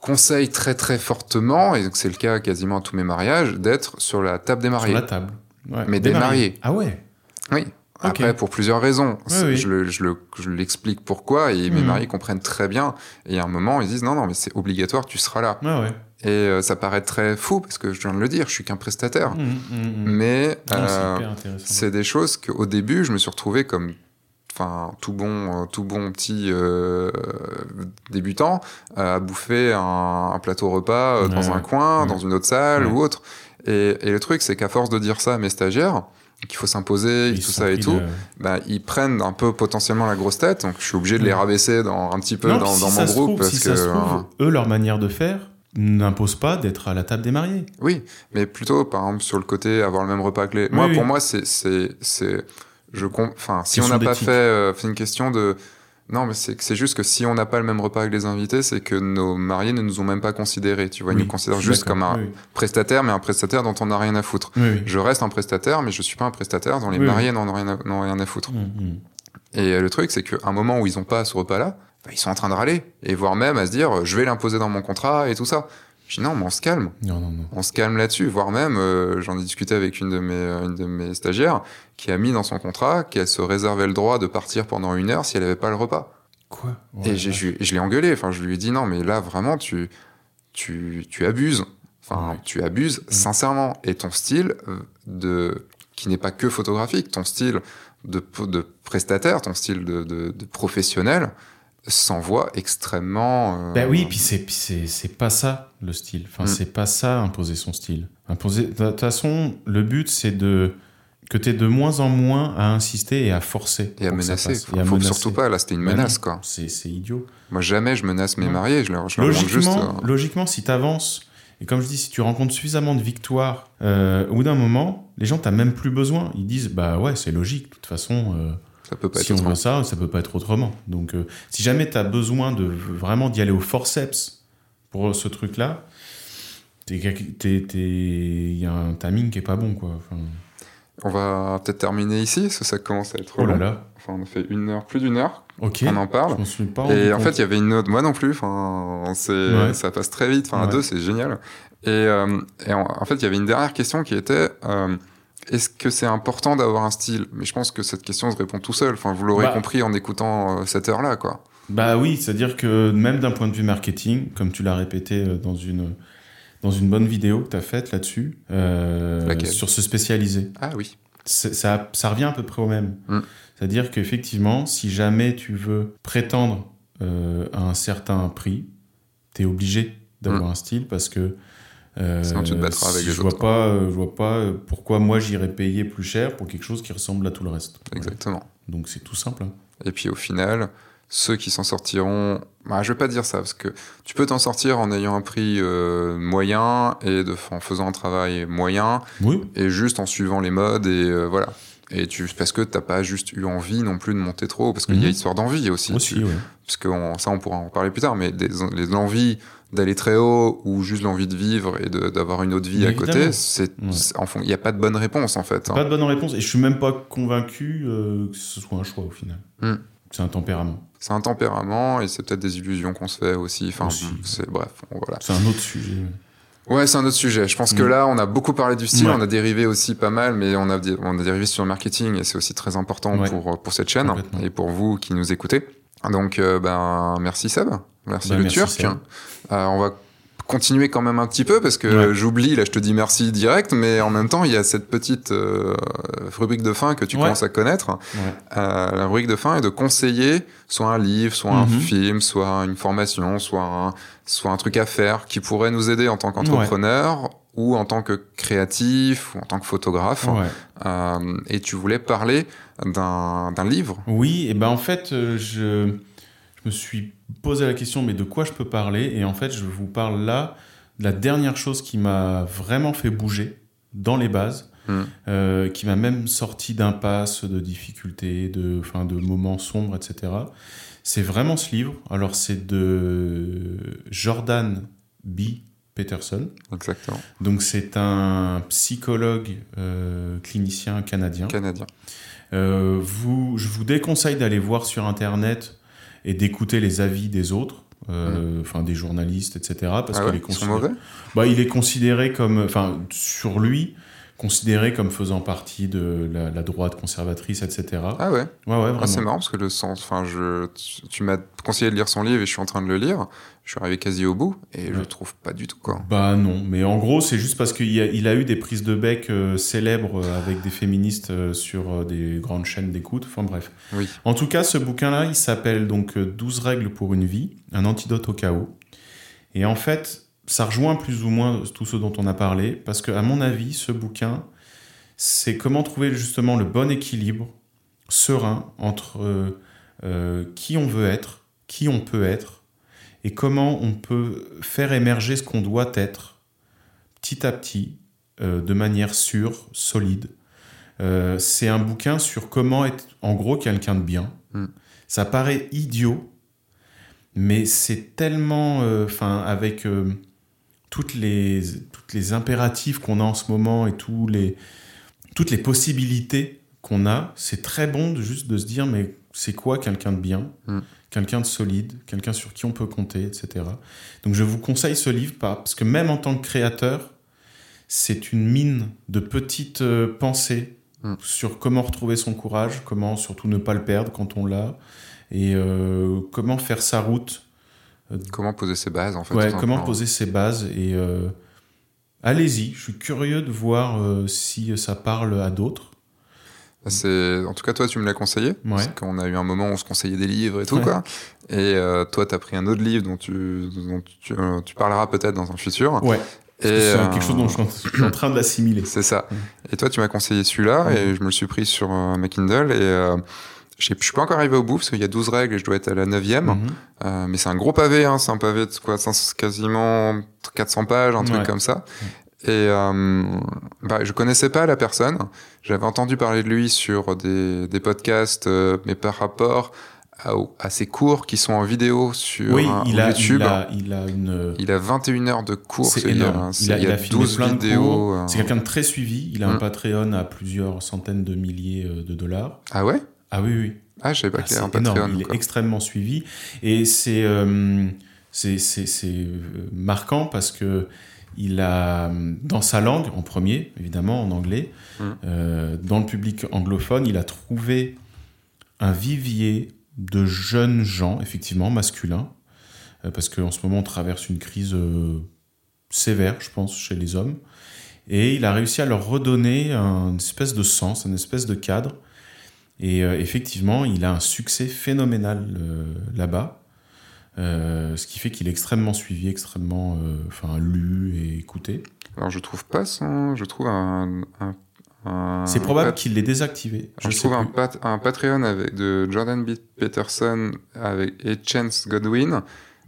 conseille très très fortement, et donc c'est le cas quasiment à tous mes mariages, d'être sur la table des mariés. Sur la table. Ouais. Mais des mariés. Ah ouais Oui. Après, pour plusieurs raisons. C'est- oui. Je, le- je le- je l'explique pourquoi et mes Mhm. mariés comprennent très bien. Et à un moment, ils disent non, non, mais c'est obligatoire, tu seras là. Ouais, ouais. Et euh, ça paraît très fou parce que je viens de le dire, je suis qu'un prestataire. Mmh, mmh, mmh. Mais euh, c'est des choses qu'au début, je me suis retrouvé comme enfin tout bon euh, tout bon petit euh, débutant euh, à bouffer un, un plateau repas euh, dans Ouais, un coin ouais. dans une autre salle ou autre et, et le truc c'est qu'à force de dire ça à mes stagiaires qu'il faut s'imposer tout ça et tout bah, ils prennent un peu potentiellement la grosse tête, donc je suis obligé de les rabaisser dans, un petit peu Non, dans, si dans mon groupe trouve, parce si que trouve, euh, eux, leur manière de faire n'impose pas d'être à la table des mariés. oui, mais plutôt par exemple sur le côté avoir le même repas que les. moi, Oui, pour oui. moi, c'est c'est c'est je enfin si on n'a pas fait, euh, c'est une question de non, mais c'est c'est juste que si on n'a pas le même repas avec les invités, c'est que nos mariés ne nous ont même pas considérés. Tu vois, ils Oui, nous considèrent juste comme un Oui, prestataire, mais un prestataire dont on n'a rien à foutre. oui. Je reste un prestataire, mais je suis pas un prestataire dont les mariés n'en ont n'ont rien à foutre. Et euh, le truc, c'est qu'à un moment où ils ont pas ce repas-là, bah, ils sont en train de râler. Et voire même à se dire, je vais l'imposer dans mon contrat et tout ça. Je dis non, mais on se calme. Non, non, non. On se calme là-dessus. Voire même, euh, j'en ai discuté avec une de, mes, euh, une de mes stagiaires qui a mis dans son contrat qu'elle se réservait le droit de partir pendant une heure si elle avait pas le repas. Quoi? Et j'ai- je, je l'ai engueulé. Enfin, je lui ai dit non, mais là, vraiment, tu, tu, tu abuses. Enfin, Ouais. tu abuses Mm. sincèrement. Et ton style euh, de, qui n'est pas que photographique, ton style de, de prestataire, ton style de, de, de professionnel s'envoie extrêmement. euh, Ben oui, puis c'est pas ça le style. Enfin, Mm. c'est pas ça imposer son style. Imposer. De toute façon, le but c'est de que tu es de moins en moins à insister et à forcer. Et à menacer. Faut, Et à faut menacer. surtout pas. Là, c'était une Bah menace, quoi. C'est idiot. Moi, jamais je menace mes mariés. Je leur, je leur Logiquement, juste. euh, logiquement, si tu avances, et comme je dis, si tu rencontres suffisamment de victoires, euh, au bout d'un moment, les gens, t'as même plus besoin. Ils disent, bah ouais, c'est logique, de toute façon, euh, ça peut pas si être on autrement. veut ça, ça peut pas être autrement. Donc, euh, si jamais tu as besoin de vraiment d'y aller au forceps pour ce truc-là, il y a un timing qui est pas bon, quoi. Enfin, On va peut-être terminer ici, parce que ça commence à être oh là long. là, Enfin, on a fait une heure, plus d'une heure. On en parle. Je m'en suis pas Et en compte. fait, il y avait une autre, moi non plus, enfin, Ouais. ça passe très vite, enfin, à deux, c'est génial. Et, euh, et en, en fait, il y avait une dernière question qui était, euh, est-ce que c'est important d'avoir un style? Mais je pense que cette question se répond tout seul, enfin, vous l'aurez Bah. compris en écoutant euh, cette heure-là, quoi. Bah oui, c'est-à-dire que même d'un point de vue marketing, comme tu l'as répété dans une, dans une bonne vidéo que tu as faite là-dessus, sur se spécialiser, Ah oui. Ça, ça revient à peu près au même. Mm. C'est-à-dire qu'effectivement, si jamais tu veux prétendre euh, à un certain prix, tu es obligé d'avoir un style parce que. euh, Sinon, tu te battras avec les je vois autres. pas, euh, je vois pas euh, pourquoi moi j'irais payer plus cher pour quelque chose qui ressemble à tout le reste. Voilà. Exactement. Donc c'est tout simple. hein. Et puis au final, ceux qui s'en sortiront, bah, je vais pas dire ça parce que tu peux t'en sortir en ayant un prix euh, moyen et de, en faisant un travail moyen Oui. et juste en suivant les modes et euh, voilà. Et tu, parce que t'as pas juste eu envie non plus de monter trop haut, parce qu'il y a Mhm. histoire d'envie aussi. Aussi, Tu- ouais. parce que on- ça, on pourra en parler plus tard, mais des, les envies d'aller très haut ou juste l'envie de vivre et d'avoir une autre vie Mais à côté, évidemment. c'est, Ouais. c'est- en fond, il n'y a pas de bonne réponse en fait. hein. Pas de bonne réponse. Et je suis même pas convaincu euh, que ce soit un choix au final. Hmm. C'est un tempérament. C'est un tempérament et c'est peut-être des illusions qu'on se fait aussi. Enfin, Aussi. c'est bref, voilà. C'est un autre sujet. Ouais, c'est un autre sujet. Je pense que Mm. là, on a beaucoup parlé du style, Ouais. on a dérivé aussi pas mal, mais on a, on a dérivé sur le marketing et c'est aussi très important Ouais. pour, pour cette chaîne et pour vous qui nous écoutez. Donc, euh, ben, merci Seb, merci Bah, le merci, Turc. Euh, on va continuer quand même un petit peu parce que Ouais. j'oublie, là je te dis merci direct, mais en même temps, il y a cette petite euh, rubrique de fin que tu Ouais. commences à connaître. Ouais. Euh, la rubrique de fin est de conseiller soit un livre, soit un Mhm. film, soit une formation, soit un, soit un truc à faire qui pourrait nous aider en tant qu'entrepreneur ou en tant que créatif ou en tant que photographe. Euh, et tu voulais parler d'un livre. Oui, et ben en fait, je, je me suis posé la question, mais de quoi je peux parler? Et en fait, je vous parle là de la dernière chose qui m'a vraiment fait bouger dans les bases, Mm. euh, qui m'a même sorti d'impasse, de difficultés, de, enfin, de moments sombres, etc. C'est vraiment ce livre. Alors, c'est de Jordan B. Peterson. Exactement. Donc, c'est un psychologue euh, clinicien canadien. Canadien. Euh, vous, je vous déconseille d'aller voir sur Internet et d'écouter les avis des autres, euh, enfin des journalistes, etc. Parce Ah qu'il est considéré, bah, il est considéré comme, enfin sur lui, considéré comme faisant partie de la, la droite conservatrice, etc. Ah ouais, ouais, ouais, Ah, c'est marrant parce que le sens, enfin, je, tu, tu m'as conseillé de lire son livre et je suis en train de le lire. Je suis arrivé quasi au bout et je Ouais. le trouve pas du tout quoi. Bah non, mais en gros, c'est juste parce qu'il a, il a eu des prises de bec euh, célèbres euh, avec des féministes euh, sur des grandes chaînes d'écoute. Enfin bref. Oui. En tout cas, ce bouquin-là, il s'appelle donc euh, 12 règles pour une vie, un antidote au chaos. Et en fait, ça rejoint plus ou moins tout ce dont on a parlé, parce que à mon avis, ce bouquin, c'est comment trouver justement le bon équilibre serein entre euh, euh, qui on veut être, qui on peut être, et comment on peut faire émerger ce qu'on doit être petit à petit, euh, de manière sûre, solide. C'est un bouquin sur comment être, en gros, quelqu'un de bien. Mm. Ça paraît idiot, mais c'est tellement, enfin, avec toutes les toutes les impératifs qu'on a en ce moment et tous les toutes les possibilités qu'on a, c'est très bon de juste de se dire mais c'est quoi quelqu'un de bien, Mm. quelqu'un de solide, quelqu'un sur qui on peut compter, etc. Donc je vous conseille ce livre parce que même en tant que créateur, c'est une mine de petites euh, pensées Mm. sur comment retrouver son courage, comment surtout ne pas le perdre quand on l'a, et euh, comment faire sa route, Comment poser ses bases en fait. ouais, comment poser ses bases. Et euh, allez-y, je suis curieux de voir euh, si ça parle à d'autres. C'est en tout cas toi tu me l'as conseillé parce Ouais. qu'on a eu un moment où on se conseillait des livres et tout Ouais. quoi. Et euh, toi tu as pris un autre livre dont tu dont tu, tu parleras peut-être dans un futur. Ouais. Et c'est quelque chose dont je suis en train d'assimiler. C'est ça. Et toi, tu m'as conseillé celui-là et je me le suis pris sur ma Kindle et je suis pas encore arrivé au bout parce qu'il y a 12 règles et je dois être à la 9 mhm. euh, mais c'est un gros pavé, hein, c'est un pavé de quoi, quasiment 400 pages, un truc comme ça. Et euh, bah, je connaissais pas la personne. J'avais entendu parler de lui sur des, des podcasts, euh, mais par rapport à, à, ses cours qui sont en vidéo sur oui, il a, YouTube. Il a, il a, une... il a 21 heures de cours. C'est énorme. Il a, il a, 12 vidéos. C'est quelqu'un de très suivi. Il a un mm. Patreon à plusieurs centaines de milliers de dollars. Ah ouais? Ah oui, oui. Ah, je savais pas ah, qu'il y un Patreon. Il est extrêmement suivi. Et c'est euh, c'est euh, marquant parce que il a, dans sa langue, en premier, évidemment, en anglais, mmh. euh, dans le public anglophone, il a trouvé un vivier de jeunes gens, effectivement, masculins, parce qu'en ce moment, on traverse une crise sévère, je pense, chez les hommes. Et il a réussi à leur redonner une espèce de sens, une espèce de cadre et euh, effectivement, il a un succès phénoménal euh, là-bas. Euh, ce qui fait qu'il est extrêmement suivi, extrêmement enfin, lu et écouté. Alors je trouve pas ça, je trouve un... c'est probable qu'il l'ait désactivé. Je, trouve un, un, Patreon avec de Jordan B. Peterson avec, et Chance Godwin,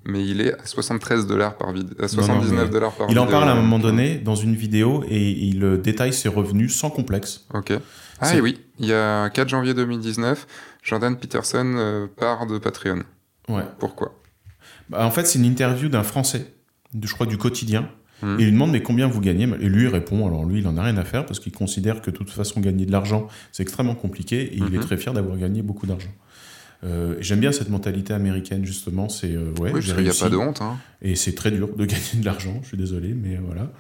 mais il est à 73 dollars par vidéo, à 79 dollars par il vidéo. Il en parle à un moment donné dans une vidéo et il détaille ses revenus sans complexe. Ok. Ah oui, il y a 4 janvier 2019, Jordan Peterson euh, part de Patreon. Ouais. Pourquoi? Bah, En fait, c'est une interview d'un Français, je crois du quotidien. Hmm. Et il lui demande mais combien vous gagnez? Et lui il répond alors lui il en a rien à faire parce qu'il considère que de toute façon gagner de l'argent c'est extrêmement compliqué et il est hmm. très fier d'avoir gagné beaucoup d'argent. Euh, J'aime bien cette mentalité américaine justement, c'est euh, ouais, oui, il n'y a pas de honte. Hein. Et c'est très dur de gagner de l'argent, je suis désolé, mais voilà.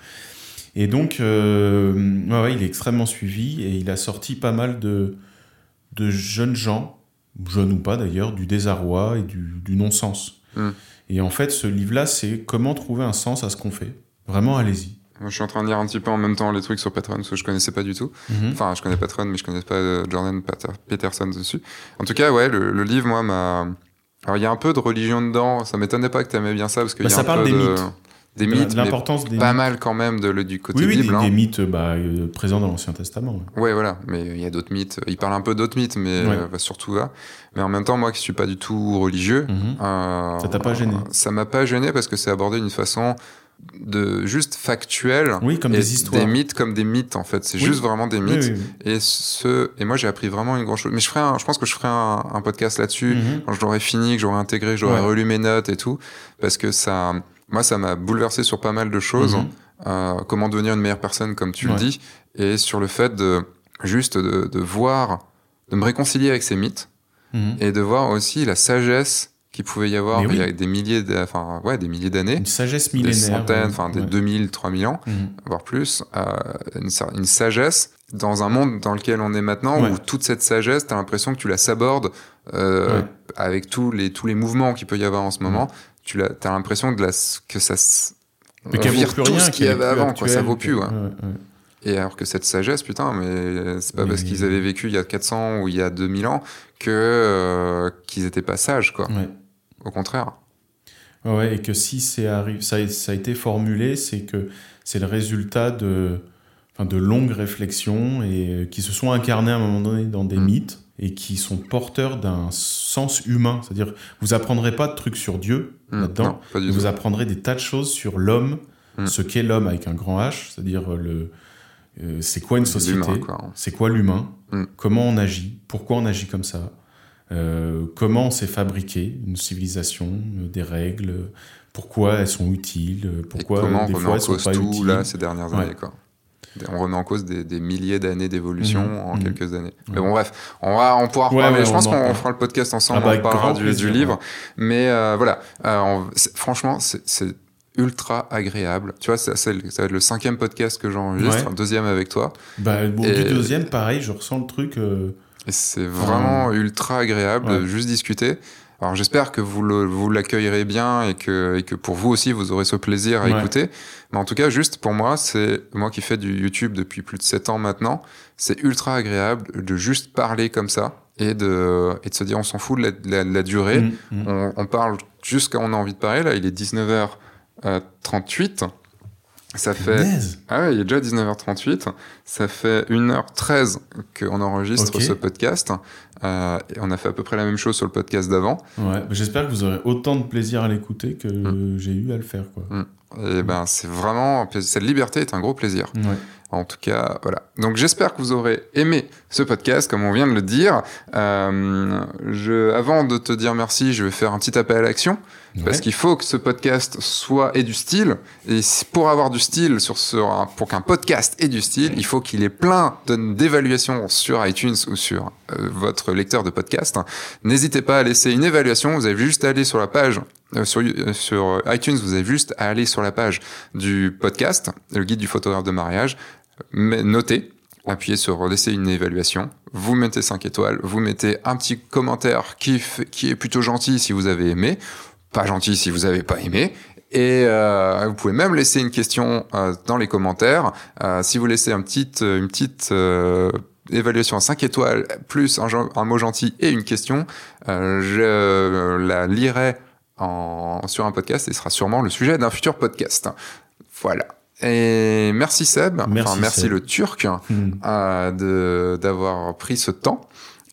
Et donc, euh, ouais, il est extrêmement suivi et il a sorti pas mal de, de jeunes gens, jeunes ou pas d'ailleurs, du désarroi et du, du non-sens. Hmm. Et en fait, ce livre-là, c'est comment trouver un sens à ce qu'on fait. Vraiment, allez-y. Je suis en train de lire un petit peu en même temps les trucs sur Patreon parce que je connaissais pas du tout. Mhm. Enfin, je connais Patreon, mais je connais pas euh, Jordan Peterson dessus. En tout cas, ouais, le, le livre, moi, m'a. Alors, il y a un peu de religion dedans. Ça m'étonnait pas que tu aimais bien ça parce qu'il bah, y a ça un parle peu des de... mythes des mythes, l'importance des pas mal quand même de, le, du côté oui, oui, Bible. Des, hein. mythes bah, euh, présents dans l'Ancien Testament. Ouais. voilà. Mais il y a d'autres mythes. Il parle un peu d'autres mythes, mais euh, bah, surtout là. Mais en même temps, moi qui suis pas du tout religieux, mhm. euh, ça t'a pas gêné Ça m'a pas gêné parce que c'est abordé d'une façon de juste factuelle. Oui, comme des histoires. Des mythes comme des mythes en fait. C'est juste vraiment des mythes. et ce et moi j'ai appris vraiment une grande chose. Mais je ferai, un, je pense que je ferai un, un podcast là-dessus mhm. quand je l'aurai fini, que j'aurai intégré, que j'aurai relu mes notes et tout, parce que ça moi, ça m'a bouleversé sur pas mal de choses. Mhm. Euh, comment devenir une meilleure personne, comme tu le dis, et sur le fait de juste de, de voir, de me réconcilier avec ces mythes, mhm. et de voir aussi la sagesse qu'il pouvait y avoir il y a des milliers, enfin ouais, des milliers d'années, une sagesse millénaire, des centaines, enfin des 2000, 3000 ans, mhm. voire plus, euh, une, une, sagesse dans un monde dans lequel on est maintenant, où toute cette sagesse, t'as l'impression que tu la sabordes euh, avec tous les tous les mouvements qu'il peut y avoir en ce moment tu as, as l'impression la, que ça on vire tout rien, ce qu'il y avait avant, quoi, ça vaut plus. Ouais. Et alors que cette sagesse, putain, mais c'est pas parce qu'ils avaient vécu il y a 400 ou il y a 2000 ans que euh, qu'ils étaient pas sages, quoi. Au contraire. Ouais, et que si c'est ça, a, ça a été formulé, c'est que c'est le résultat de, enfin, de longues réflexions et euh, qui se sont incarnées à un moment donné dans des Mm. mythes et qui sont porteurs d'un sens humain. C'est-à-dire, vous apprendrez pas de trucs sur Dieu Mm. là-dedans, du vous tout. apprendrez des tas de choses sur l'homme, Mm. ce qu'est l'homme avec un grand H, c'est-à-dire le, euh, c'est quoi une société, c'est quoi l'humain, Mm. comment on agit, pourquoi on agit comme ça, euh, comment on s'est fabriqué une civilisation, euh, des règles, pourquoi elles sont utiles, pourquoi des fois elles sont pas tout utiles. là ces dernières Ouais. années, quoi. On remet en cause des, des milliers d'années d'évolution Mhm. en Mhm. quelques années. Mais bon, bref, on, va, on pourra Ouais, Je pense en qu'on fera le podcast ensemble, Ah bah, on parlera du, livre. Mais euh, voilà, euh, on- franchement, c'est ultra agréable. Tu vois, ça va être le cinquième podcast que j'enregistre, Ouais. un deuxième avec toi. Bah, bon, Et- du deuxième, pareil, je ressens le truc. euh, Et c'est vraiment ultra agréable de juste discuter. Alors j'espère que vous le- vous l'accueillerez bien et que, et que pour vous aussi vous aurez ce plaisir à Ouais. écouter. Mais en tout cas, juste pour moi, c'est moi qui fais du YouTube depuis plus de 7 ans maintenant, c'est ultra agréable de juste parler comme ça et de, et de se dire on s'en fout de la, de la- de la durée. mm, mm. On, on parle juste quand on a envie de parler. Là, il est 19h38. Ça fait. Ah ouais, il est déjà 19h38. Ça fait 1h13 qu'on enregistre ce podcast. Euh, et on a fait à peu près la même chose sur le podcast d'avant. Ouais, j'espère que vous aurez autant de plaisir à l'écouter que Mm. j'ai eu à le faire, quoi. Et ben, c'est vraiment. Cette liberté est un gros plaisir. Ouais. En tout cas, voilà. Donc j'espère que vous aurez aimé ce podcast, comme on vient de le dire. Euh, je, avant de te dire merci, je vais faire un petit appel à l'action. Parce qu'il faut que ce podcast soit ait du style. Et pour avoir du style sur ce, pour qu'un podcast ait du style, il faut qu'il ait plein d'évaluations sur iTunes ou sur euh, votre lecteur de podcast. N'hésitez pas à laisser une évaluation. Vous avez juste à aller sur la page euh, sur, euh, iTunes. Vous avez juste à aller sur la page du podcast, le guide du photographe de mariage, notez. Appuyez sur laisser une évaluation, vous mettez 5 étoiles, vous mettez un petit commentaire qui, est plutôt gentil si vous avez aimé, pas gentil si vous avez pas aimé. Et euh, vous pouvez même laisser une question euh, dans les commentaires. Euh, si vous laissez un petit, euh, une petite euh, évaluation à 5 étoiles, plus un, mot gentil et une question, euh, je la lirai en, sur un podcast et sera sûrement le sujet d'un futur podcast. Voilà. Et merci Seb, Merci, enfin merci Seb. le Turc Mm. euh, d'avoir pris ce temps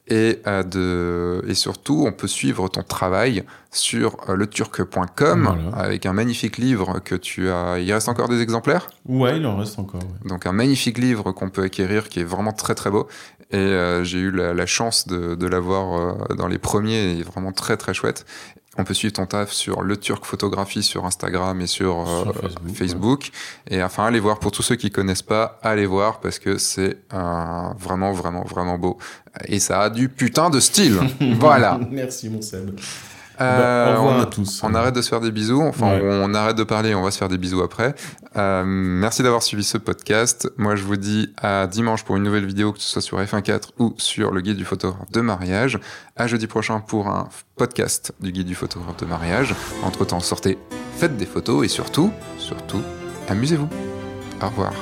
et euh, de et surtout on peut suivre ton travail sur euh, leturc.com Voilà. avec un magnifique livre que tu as il reste encore des exemplaires? Ouais, il en reste encore. ouais. donc un magnifique livre qu'on peut acquérir qui est vraiment très très beau et euh, j'ai eu la, la chance de, de l'avoir euh, dans les premiers et vraiment très très chouette on peut suivre ton taf sur le Turc Photographie sur Instagram et sur, euh, Sur Facebook, Facebook. Et enfin, allez voir pour tous ceux qui connaissent pas, allez voir parce que c'est euh, vraiment, vraiment, vraiment beau. Et ça a du putain de style. voilà. Merci, mon Seb. Euh, Bah, au revoir on, à tous. on arrête de se faire des bisous. Enfin, Ouais. on arrête de parler. On va se faire des bisous après. Euh, merci d'avoir suivi ce podcast. Moi, je vous dis à dimanche pour une nouvelle vidéo, que ce soit sur F1.4 ou sur le guide du photographe de mariage. À jeudi prochain pour un podcast du guide du photographe de mariage. Entre temps, sortez, faites des photos et surtout, surtout, amusez-vous. Au revoir.